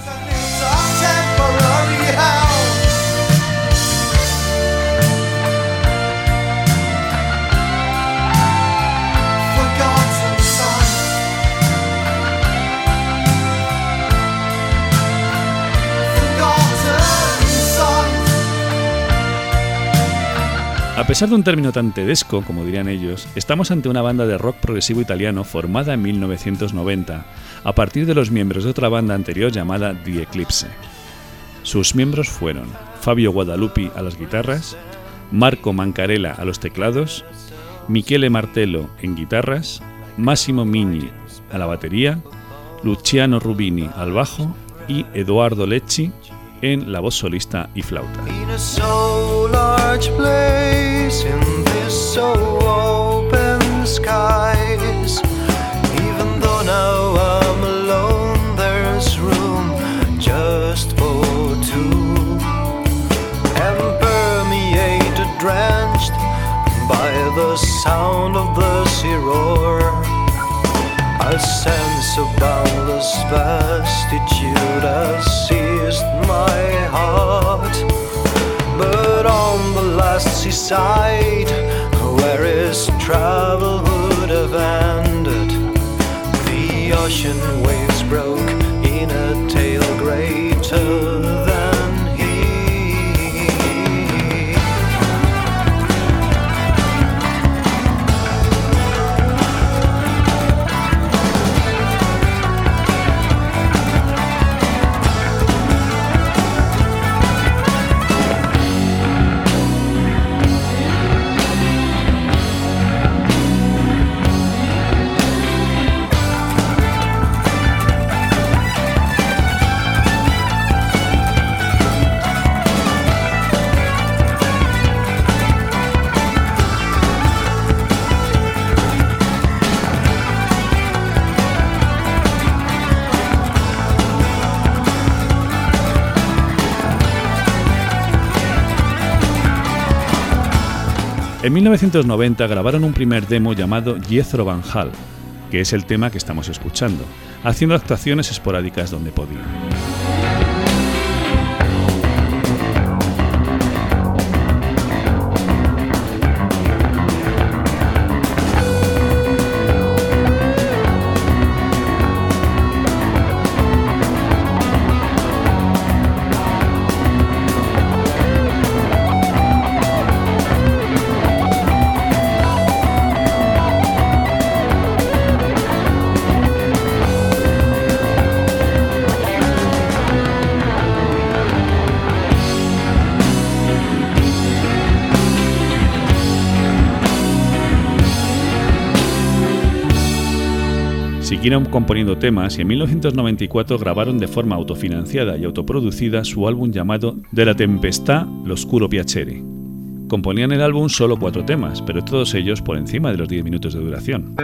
S3: A pesar de un término tan tedesco, como dirían ellos, estamos ante una banda de rock progresivo italiano formada en 1990, a partir de los miembros de otra banda anterior llamada The Eclipse. Sus miembros fueron Fabio Guadalupi a las guitarras, Marco Mancarella a los teclados, Michele Martello en guitarras, Massimo Migni a la batería, Luciano Rubini al bajo y Eduardo Lecci en la voz solista y flauta.
S10: In this so open skies. Even though now I'm alone, there's room just for two. And permeated, drenched by the sound of the sea roar. A sense of boundless vastitude has seized my heart. On the last seaside, where his travel would have ended, the ocean waves broke in a tale greater
S3: En 1990 grabaron un primer demo llamado Jethro Van Hal, que es el tema que estamos escuchando, haciendo actuaciones esporádicas donde podían.
S10: Siguieron componiendo temas y en 1994 grabaron de forma autofinanciada y autoproducida su álbum llamado De la tempestad, l'oscuro piacere. Componían el álbum solo cuatro temas, pero todos ellos por encima de los 10 minutos de duración.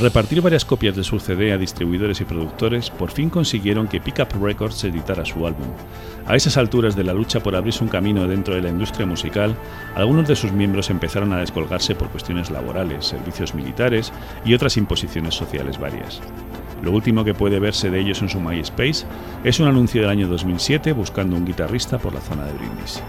S3: Tras repartir varias copias de su CD a distribuidores y productores, por fin consiguieron que Pickup Records editara su álbum. A esas alturas de la lucha por abrirse un camino dentro de la industria musical, algunos de sus miembros empezaron a descolgarse por cuestiones laborales, servicios militares y otras imposiciones sociales varias. Lo último que puede verse de ellos en su MySpace es un anuncio del año 2007 buscando un guitarrista por la zona de Brindisi.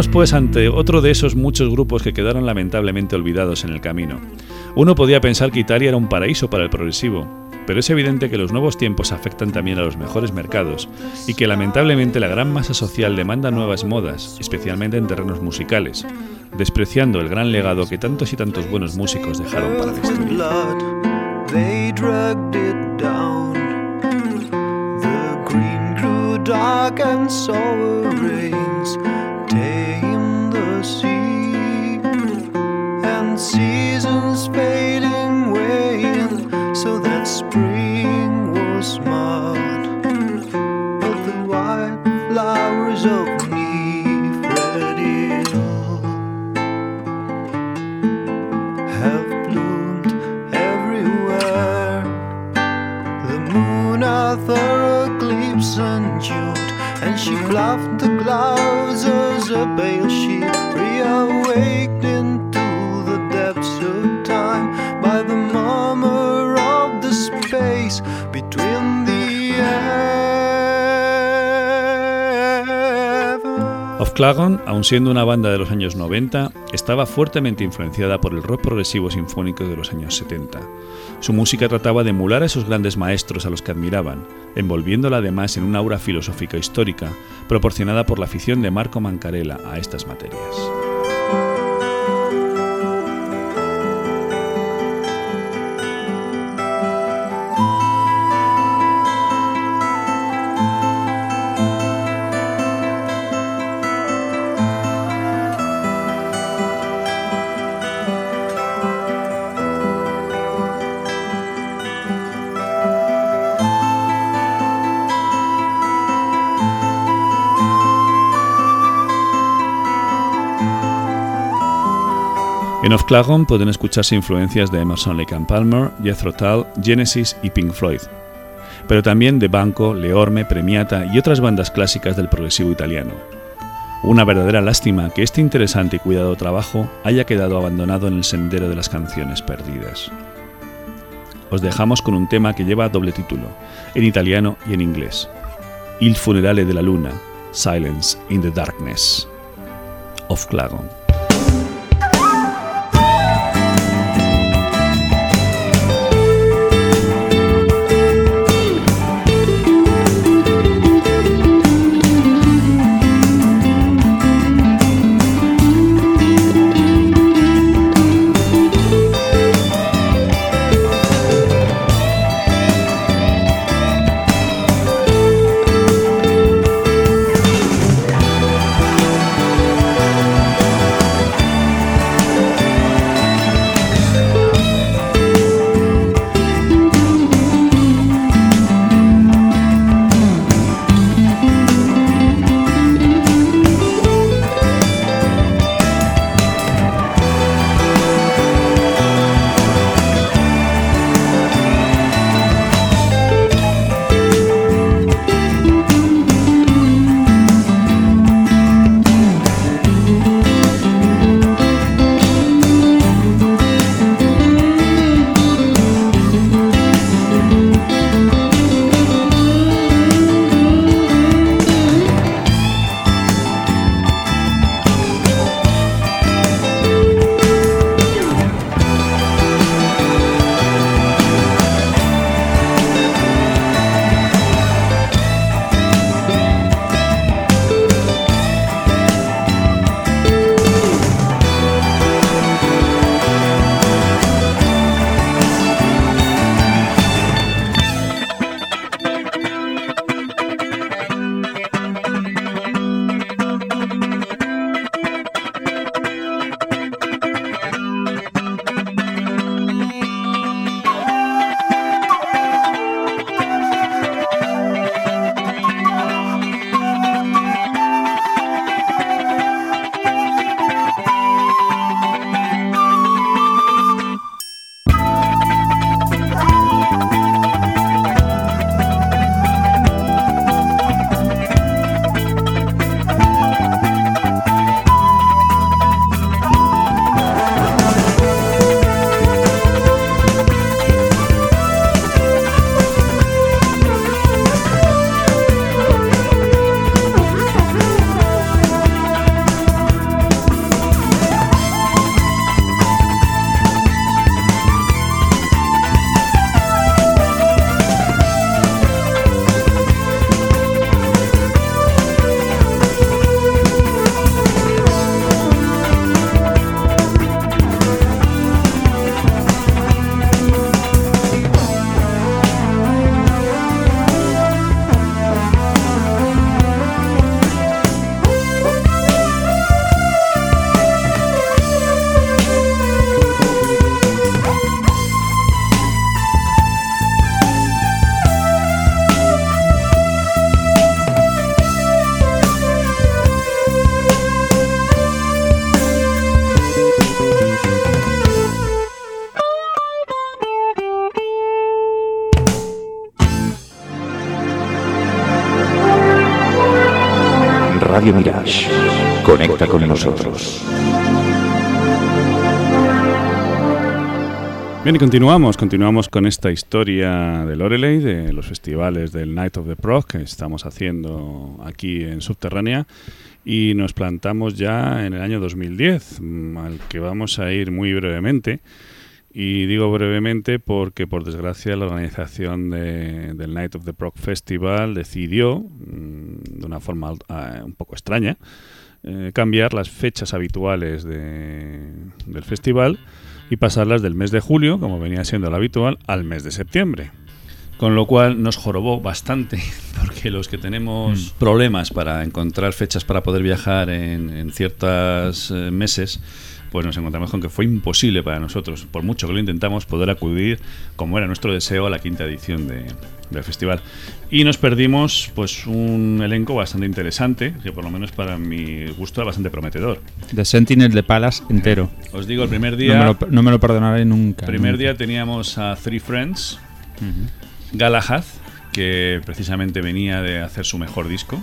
S3: Estamos pues ante otro de esos muchos grupos que quedaron lamentablemente olvidados en el camino. Uno podía pensar que Italia era un paraíso para el progresivo, pero es evidente que los nuevos tiempos afectan también a los mejores mercados y que lamentablemente la gran masa social demanda nuevas modas, especialmente en terrenos musicales, despreciando el gran legado que tantos y tantos buenos músicos dejaron para la historia. Eclipse and she bluffed the clouds as a pale sheep reawakened Clagon, aun siendo una banda de los años 90, estaba fuertemente influenciada por el rock progresivo sinfónico de los años 70. Su música trataba de emular a esos grandes maestros a los que admiraban, envolviéndola además en una aura filosófica histórica proporcionada por la afición de Marco Mancarella a estas materias. En Off Clagon pueden escucharse influencias de Emerson Lake and Palmer, Jethro Tull, Genesis y Pink Floyd, pero también de Banco, Leorme, Premiata y otras bandas clásicas del progresivo italiano. Una verdadera lástima que este interesante y cuidado trabajo haya quedado abandonado en el sendero de las canciones perdidas. Os dejamos con un tema que lleva doble título, en italiano y en inglés. Il funerale de la luna, Silence in the Darkness. Of Clagon.
S11: Nosotros.
S3: Bien, y continuamos, continuamos con esta historia de Loreley, de los festivales del Night of the Prog que estamos haciendo aquí en Subterránea y nos plantamos ya en el año 2010, mm, al que vamos a ir muy brevemente. Y digo brevemente porque, por desgracia, la organización de- del Night of the Prog Festival decidió, mm, de una forma eh, un poco extraña, eh, cambiar las fechas habituales de- del festival y pasarlas del mes de julio, como venía siendo lo habitual, al mes de septiembre. Con lo cual nos jorobó bastante, [LAUGHS] porque los que tenemos problemas para encontrar fechas para poder viajar en, en ciertos eh, meses, pues nos encontramos con que fue imposible para nosotros, por mucho que lo intentamos, poder acudir, como era nuestro deseo, a la quinta edición de- del festival. Y nos perdimos pues un elenco bastante interesante, que por lo menos para mi gusto era bastante prometedor.
S1: The Sentinel de Palace entero.
S3: Os digo, el primer
S1: No
S3: día...
S1: me lo, no me lo perdonaré nunca.
S3: primer
S1: nunca.
S3: día teníamos a Three Friends. Galahad, que precisamente venía de hacer su mejor disco,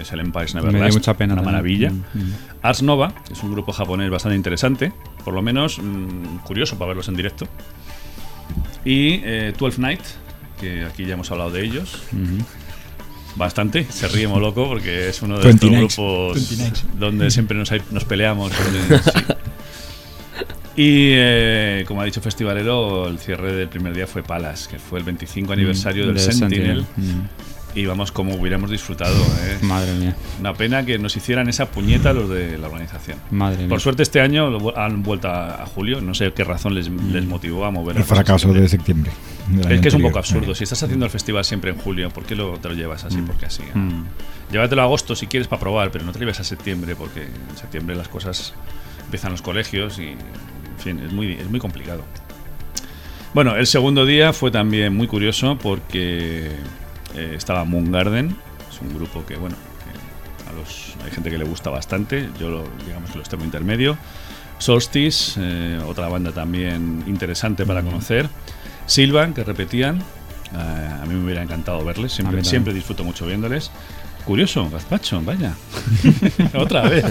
S3: es el Empire's
S1: Me
S3: Never
S1: dio mucha pena
S3: una maravilla.
S1: Mm, mm.
S3: Ars Nova, es un grupo japonés bastante interesante, por lo menos mm, curioso para verlos en directo. Y eh, Night, que aquí ya hemos hablado de ellos.
S1: Ujú.
S3: Bastante, se ríe muy loco porque es uno de estos
S2: 29.
S3: grupos
S2: 29.
S3: donde siempre nos, hay- nos peleamos. donde- [LAUGHS] sí. Y eh, como ha dicho Festivalero, el cierre del primer día fue Palas, que fue el 25 aniversario del
S1: Mm, De
S3: Sentinel.
S1: Mm.
S3: Y vamos, como hubiéramos disfrutado. ¿eh?
S1: Madre mía,
S3: Una pena que nos hicieran esa puñeta los de la organización.
S1: madre mía.
S3: Por suerte este año han vuelto a, a julio, no sé qué razón les, les motivó a mover
S2: El
S3: cosas
S2: fracaso de septiembre.
S3: Es que es un poco absurdo. Si estás haciendo el festival siempre en julio, ¿por qué lo, te lo llevas así? Porque así. ¿eh?
S1: Mm.
S3: Llévatelo a agosto si quieres para probar, pero no te lo lleves a septiembre porque en septiembre las cosas empiezan los colegios y, en fin, es muy, es muy complicado. Bueno, el segundo día fue también muy curioso porque eh, estaba Moon Garden, es un grupo que, bueno, que a los, hay gente que le gusta bastante, yo lo, digamos que lo extremo intermedio. Solstice, eh, otra banda también interesante para conocer. Silvan, que repetían, eh, a mí me hubiera encantado verles, siempre, siempre disfruto mucho viéndoles. Curioso, Gazpacho, vaya. [LAUGHS] Otra vez.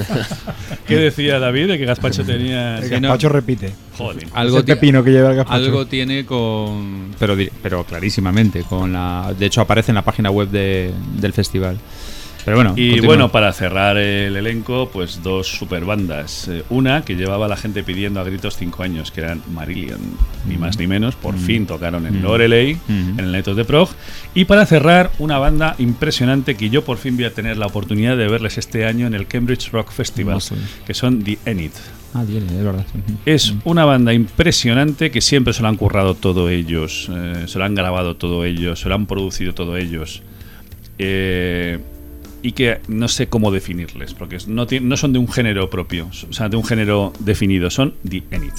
S3: ¿Qué decía David de que Gazpacho tenía...
S2: El
S1: no.
S2: gazpacho repite.
S3: Joder.
S1: Algo
S2: Es el pepino que lleva el gazpacho.
S1: Algo tiene con. Pero, pero clarísimamente. con la De hecho, aparece en la página web de- del festival. Pero bueno.
S3: Y
S1: continúa.
S3: bueno, para cerrar el elenco, pues dos super bandas. Eh, una que llevaba a la gente pidiendo a gritos cinco años, que eran Marillion, ni más ni menos. Por fin tocaron en
S1: Mm.
S3: Loreley,
S1: Mm.
S3: en el Netos de Prog. Y para cerrar, una banda impresionante que yo por fin voy a tener la oportunidad de verles este año en el Cambridge Rock Festival, que son The Enid.
S1: Ah, tiene, es verdad.
S3: Es una banda impresionante que siempre se lo han currado todo ellos, eh, se lo han grabado todo ellos, se lo han producido todo ellos. Eh, y que no sé cómo definirles, porque no, no son de un género propio, o sea, de un género definido, son The Enid.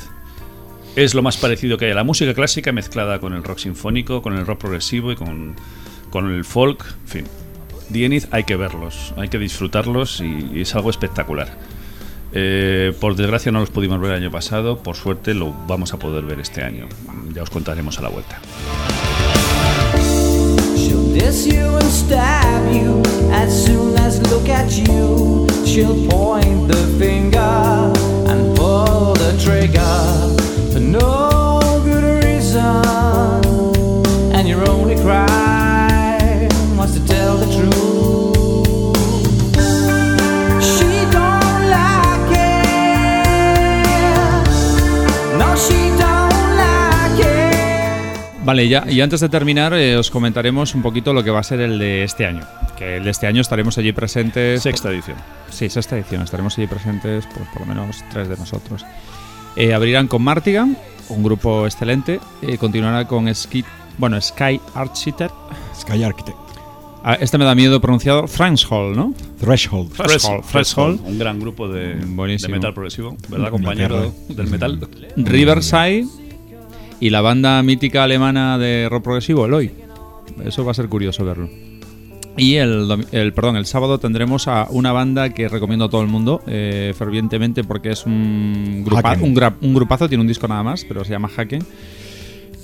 S3: Es lo más parecido que hay a la música clásica mezclada con el rock sinfónico, con el rock progresivo y con, con el folk, en fin. The Enid hay que verlos, hay que disfrutarlos y, y es algo espectacular. Eh, por desgracia no los pudimos ver el año pasado, por suerte lo vamos a poder ver este año. Ya os contaremos a la vuelta.
S10: Diss you and stab you as soon as look at you. She'll point the finger and pull the trigger for no good reason. And your only crime was to tell the truth.
S1: Vale, ya, y antes de terminar, eh, os comentaremos un poquito lo que va a ser el de este año. Que el de este año estaremos allí presentes.
S3: Sexta edición.
S1: Sí, sexta edición. Estaremos allí presentes, pues por lo menos tres de nosotros. Eh, abrirán con Martigan, un grupo excelente. Eh, continuará con Ski, bueno, Sky Architect.
S2: Sky Architect.
S1: Ah, este me da miedo pronunciado. Hall, ¿no?
S2: Threshold.
S1: Threshold, Threshold.
S3: un gran grupo de, de metal progresivo, ¿verdad, compañero del metal?
S1: Riverside y la banda mítica alemana de rock progresivo, Eloy. Eso va a ser curioso verlo. Y el, el, perdón, el sábado tendremos a una banda que recomiendo a todo el mundo eh, fervientemente porque es un, grupa- un, gra- un grupazo, tiene un disco nada más, pero se llama Haken.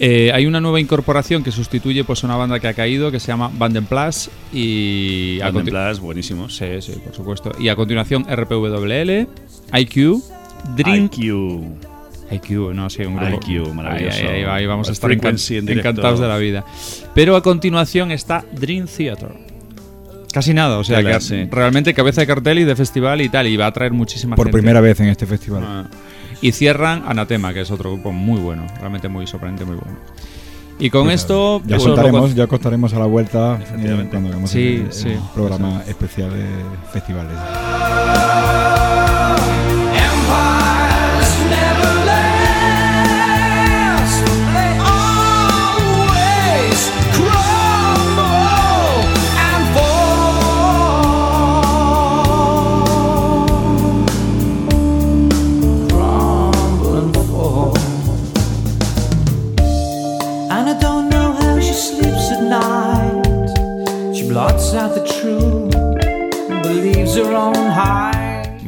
S1: Eh, hay una nueva incorporación que sustituye pues una banda que ha caído que se llama Banden Plus y
S3: Banden Plus, buenísimos.
S1: Sí, sí, por supuesto. Y a continuación RPWL, IQ, Dream
S3: IQ.
S1: IQ, no, sí, un grupo.
S3: IQ, maravilloso.
S1: Ahí, ahí, ahí vamos a estar encan-
S3: en
S1: encantados de la vida. Pero a continuación está Dream Theater. Casi nada, o sea, que
S3: sí.
S1: realmente cabeza de cartel y de festival y tal, y va a traer muchísima
S2: Por
S1: gente.
S2: primera vez en este festival.
S1: Ah. Y cierran Anatema, que es otro grupo muy bueno, realmente muy sorprendente, muy bueno. Y con
S2: Pues,
S1: esto.
S2: Ya
S1: pues,
S2: contaremos, ya contaremos a la vuelta eh, cuando hagamos
S1: Sí,
S2: el, el
S1: sí.
S2: programa especial de festivales.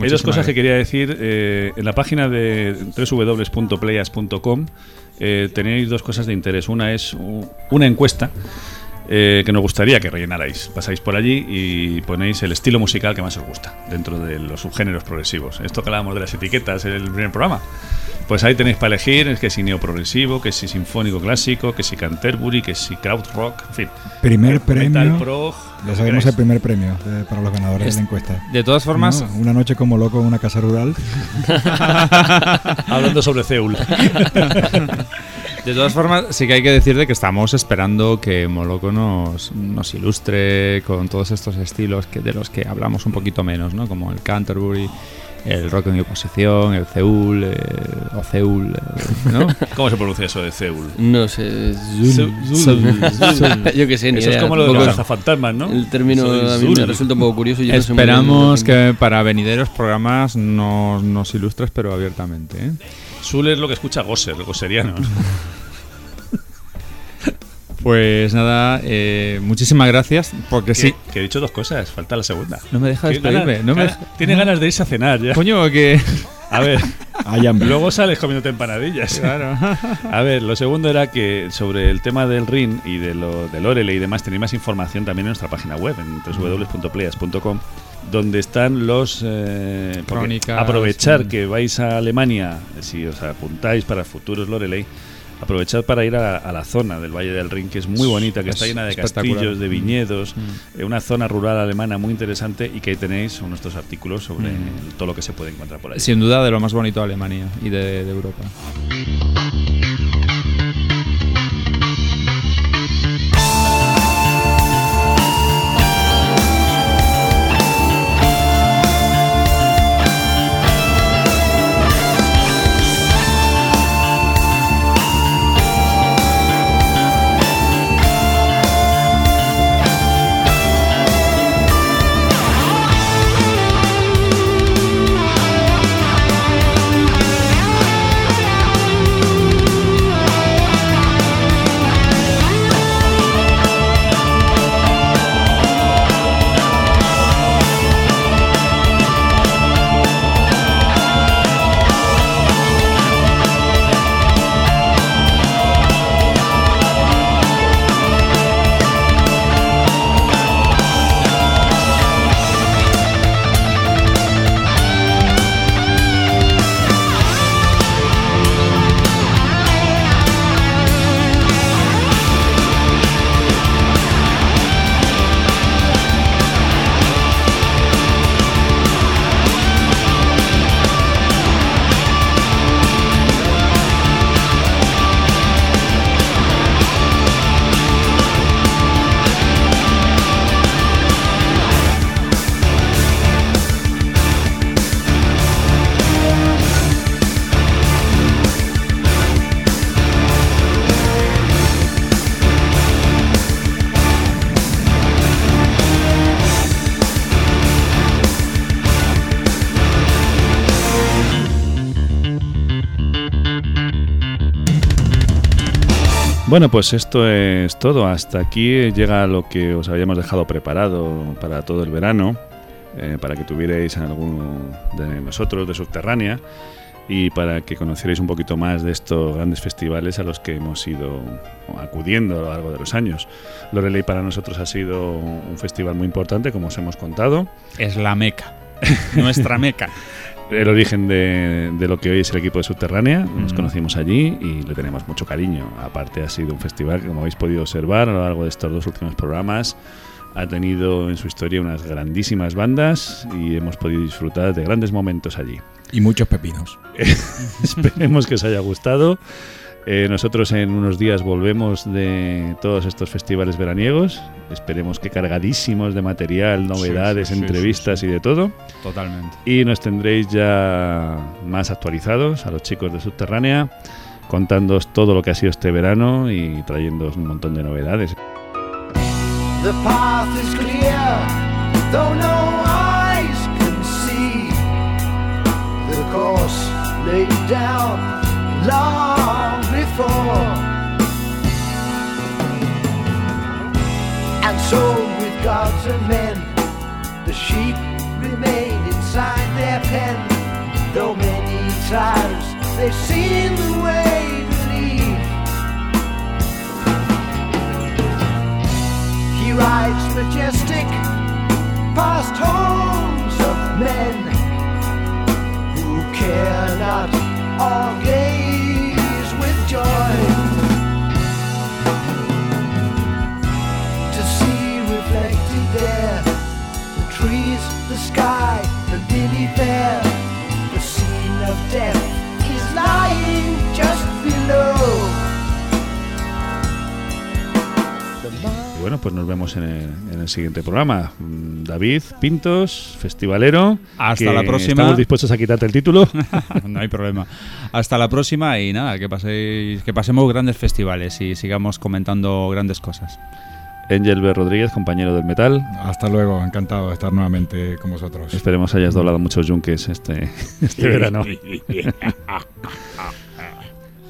S3: Hay dos cosas que quería decir. eh, en la página de www.playas.com eh, tenéis dos cosas de interés. Una es una encuesta eh, que nos gustaría que rellenarais. Pasáis por allí y ponéis el estilo musical que más os gusta dentro de los subgéneros progresivos. Esto que hablábamos de las etiquetas en el primer programa. Pues ahí tenéis para elegir es que si neoprogresivo, que si sinfónico clásico, que si Canterbury, que si krautrock, en fin.
S2: Primer
S3: Metal
S2: premio.
S3: prog,
S2: Ya
S3: lo que
S2: sabemos el primer premio de- para los ganadores
S1: Es-
S2: de la encuesta.
S1: De todas formas,
S2: No, una noche como loco en una casa rural. [LAUGHS] [LAUGHS] [LAUGHS]
S3: Hablando sobre Seúl.
S1: De todas formas, sí que hay que decir de que estamos esperando que Moloco nos, nos ilustre con todos estos estilos que, de los que hablamos un poquito menos, ¿no? Como el Canterbury, el rock en oposición, el Seúl, eh, o Seúl, eh, ¿no? [LAUGHS]
S3: ¿Cómo se pronuncia eso de Seúl?
S5: No sé.
S3: Zul.
S5: Zul. [LAUGHS] Yo qué sé, ni
S3: Eso es como lo de los cazafantasmas, ¿no?
S5: El término
S3: Soy
S5: a mí me resulta un poco curioso. no sé
S1: Esperamos que para venideros programas nos, nos ilustres, pero abiertamente. ¿eh?
S3: Zul es lo que escucha Gosser, el gosseriano. [LAUGHS]
S1: Pues nada, eh, muchísimas gracias, porque sí.
S3: Que, he dicho dos cosas, falta la segunda.
S1: No me deja despedirme.
S3: ganas-
S1: No me deja-
S3: tiene ganas de irse a cenar ya.
S1: Coño, que. [LAUGHS]
S3: A ver, luego sales comiéndote empanadillas.
S1: Claro. [LAUGHS]
S3: A ver, lo segundo era que sobre el tema del RIN y de lo del Orele y demás, tenéis más información también en nuestra página web, en www.playas.com, donde están los... eh,
S1: Crónicas,
S3: aprovechar
S1: mm.
S3: que vais a Alemania, si os apuntáis para futuros Loreley, aprovechad para ir a, a la zona del Valle del Rin, que es muy bonita, que
S1: Es
S3: está llena de castillos, de viñedos,
S1: Mm.
S3: eh, una zona rural alemana muy interesante y que ahí tenéis nuestros artículos sobre
S1: Mm.
S3: todo lo que se puede encontrar por ahí.
S1: Sin duda de lo más bonito de Alemania y de, de Europa.
S3: Bueno, pues esto es todo. Hasta aquí llega lo que os habíamos dejado preparado para todo el verano, eh, para que tuvierais a alguno de nosotros de Subterránea. y para que conocierais un poquito más de estos grandes festivales a los que hemos ido acudiendo a lo largo de los años. Loreley para nosotros ha sido un festival muy importante, como os hemos contado.
S1: Es la meca, nuestra meca. [LAUGHS]
S3: El origen de, de, lo que hoy es el equipo de Subterránea, nos conocimos allí y le tenemos mucho cariño. Aparte ha sido un festival que, como habéis podido observar a lo largo de estos dos últimos programas, ha tenido en su historia unas grandísimas bandas y hemos podido disfrutar de grandes momentos allí.
S2: Y muchos pepinos. [LAUGHS]
S3: Esperemos que os haya gustado. Eh, nosotros en unos días volvemos de todos estos festivales veraniegos. Esperemos que cargadísimos de material, novedades, sí, sí, entrevistas sí, y de todo.
S1: Totalmente.
S3: Y nos tendréis ya más actualizados a los chicos de Subterránea, contándoos todo lo que ha sido este verano y trayéndoos un montón de novedades.
S10: The path is clear, though no eyes can see. The course laid down long before. And so, with gods and men, the sheep remain inside their pen. Though many times they've seen the way to leave. He rides majestic past homes of men who care not or lily fair. The scene of death is lying just below.
S3: Y bueno, pues nos vemos en el, en el siguiente programa. Mm, David Pintos, festivalero.
S1: Hasta
S3: que
S1: la próxima.
S3: Estamos dispuestos a quitarte el título. [LAUGHS]
S1: no hay problema. Hasta la próxima y nada, que paséis, que pasemos grandes festivales y sigamos comentando grandes cosas.
S3: Angel B. Rodríguez, compañero del metal.
S2: Hasta luego, encantado de estar nuevamente con vosotros.
S3: Esperemos hayas doblado muchos yunques este, [LAUGHS] este verano. [LAUGHS]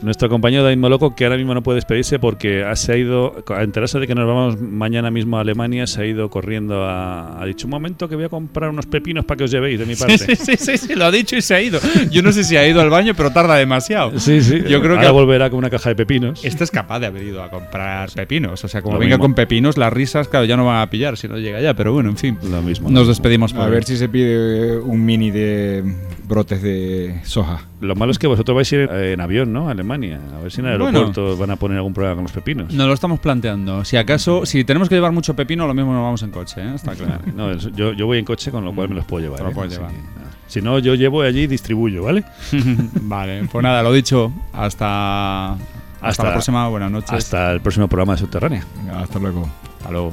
S3: Nuestro compañero David Moloco, que ahora mismo no puede despedirse porque se ha ido, a enterarse de que nos vamos mañana mismo a Alemania, se ha ido corriendo a. Ha dicho un momento que voy a comprar unos pepinos para que os llevéis de mi parte.
S1: Sí, sí, sí, sí, lo ha dicho y se ha ido. Yo no sé si ha ido al baño, pero tarda demasiado.
S3: Sí, sí.
S1: Yo creo
S3: Ahora
S1: que
S3: volverá con una caja de pepinos.
S1: Este es capaz de haber ido a comprar pepinos. O sea, como
S3: Lo
S1: venga
S3: mismo.
S1: con pepinos, las risas, claro, ya no van a pillar si no llega ya. Pero bueno, en fin.
S3: Lo mismo.
S1: Nos despedimos por
S2: A ver si se pide un mini de brotes de soja.
S3: Lo malo es que vosotros vais a ir en avión, ¿no? A Alemania. A ver si en el
S1: Bueno.
S3: aeropuerto van a poner algún problema con los pepinos.
S1: Nos lo estamos planteando. Si acaso, si tenemos que llevar mucho pepino, lo mismo nos vamos en coche, ¿eh? Está claro. [LAUGHS]
S3: No, yo, yo voy en coche, con lo cual me los puedo llevar.
S1: Te lo
S3: ¿eh?
S1: puedes
S3: Así
S1: llevar.
S3: que, nada. Si no, yo llevo allí y distribuyo, ¿vale? [LAUGHS]
S1: vale, pues nada, lo dicho. Hasta, hasta, la próxima. Buenas noches.
S3: Hasta el próximo programa de Subterránea.
S2: Venga, hasta luego.
S1: Hasta luego.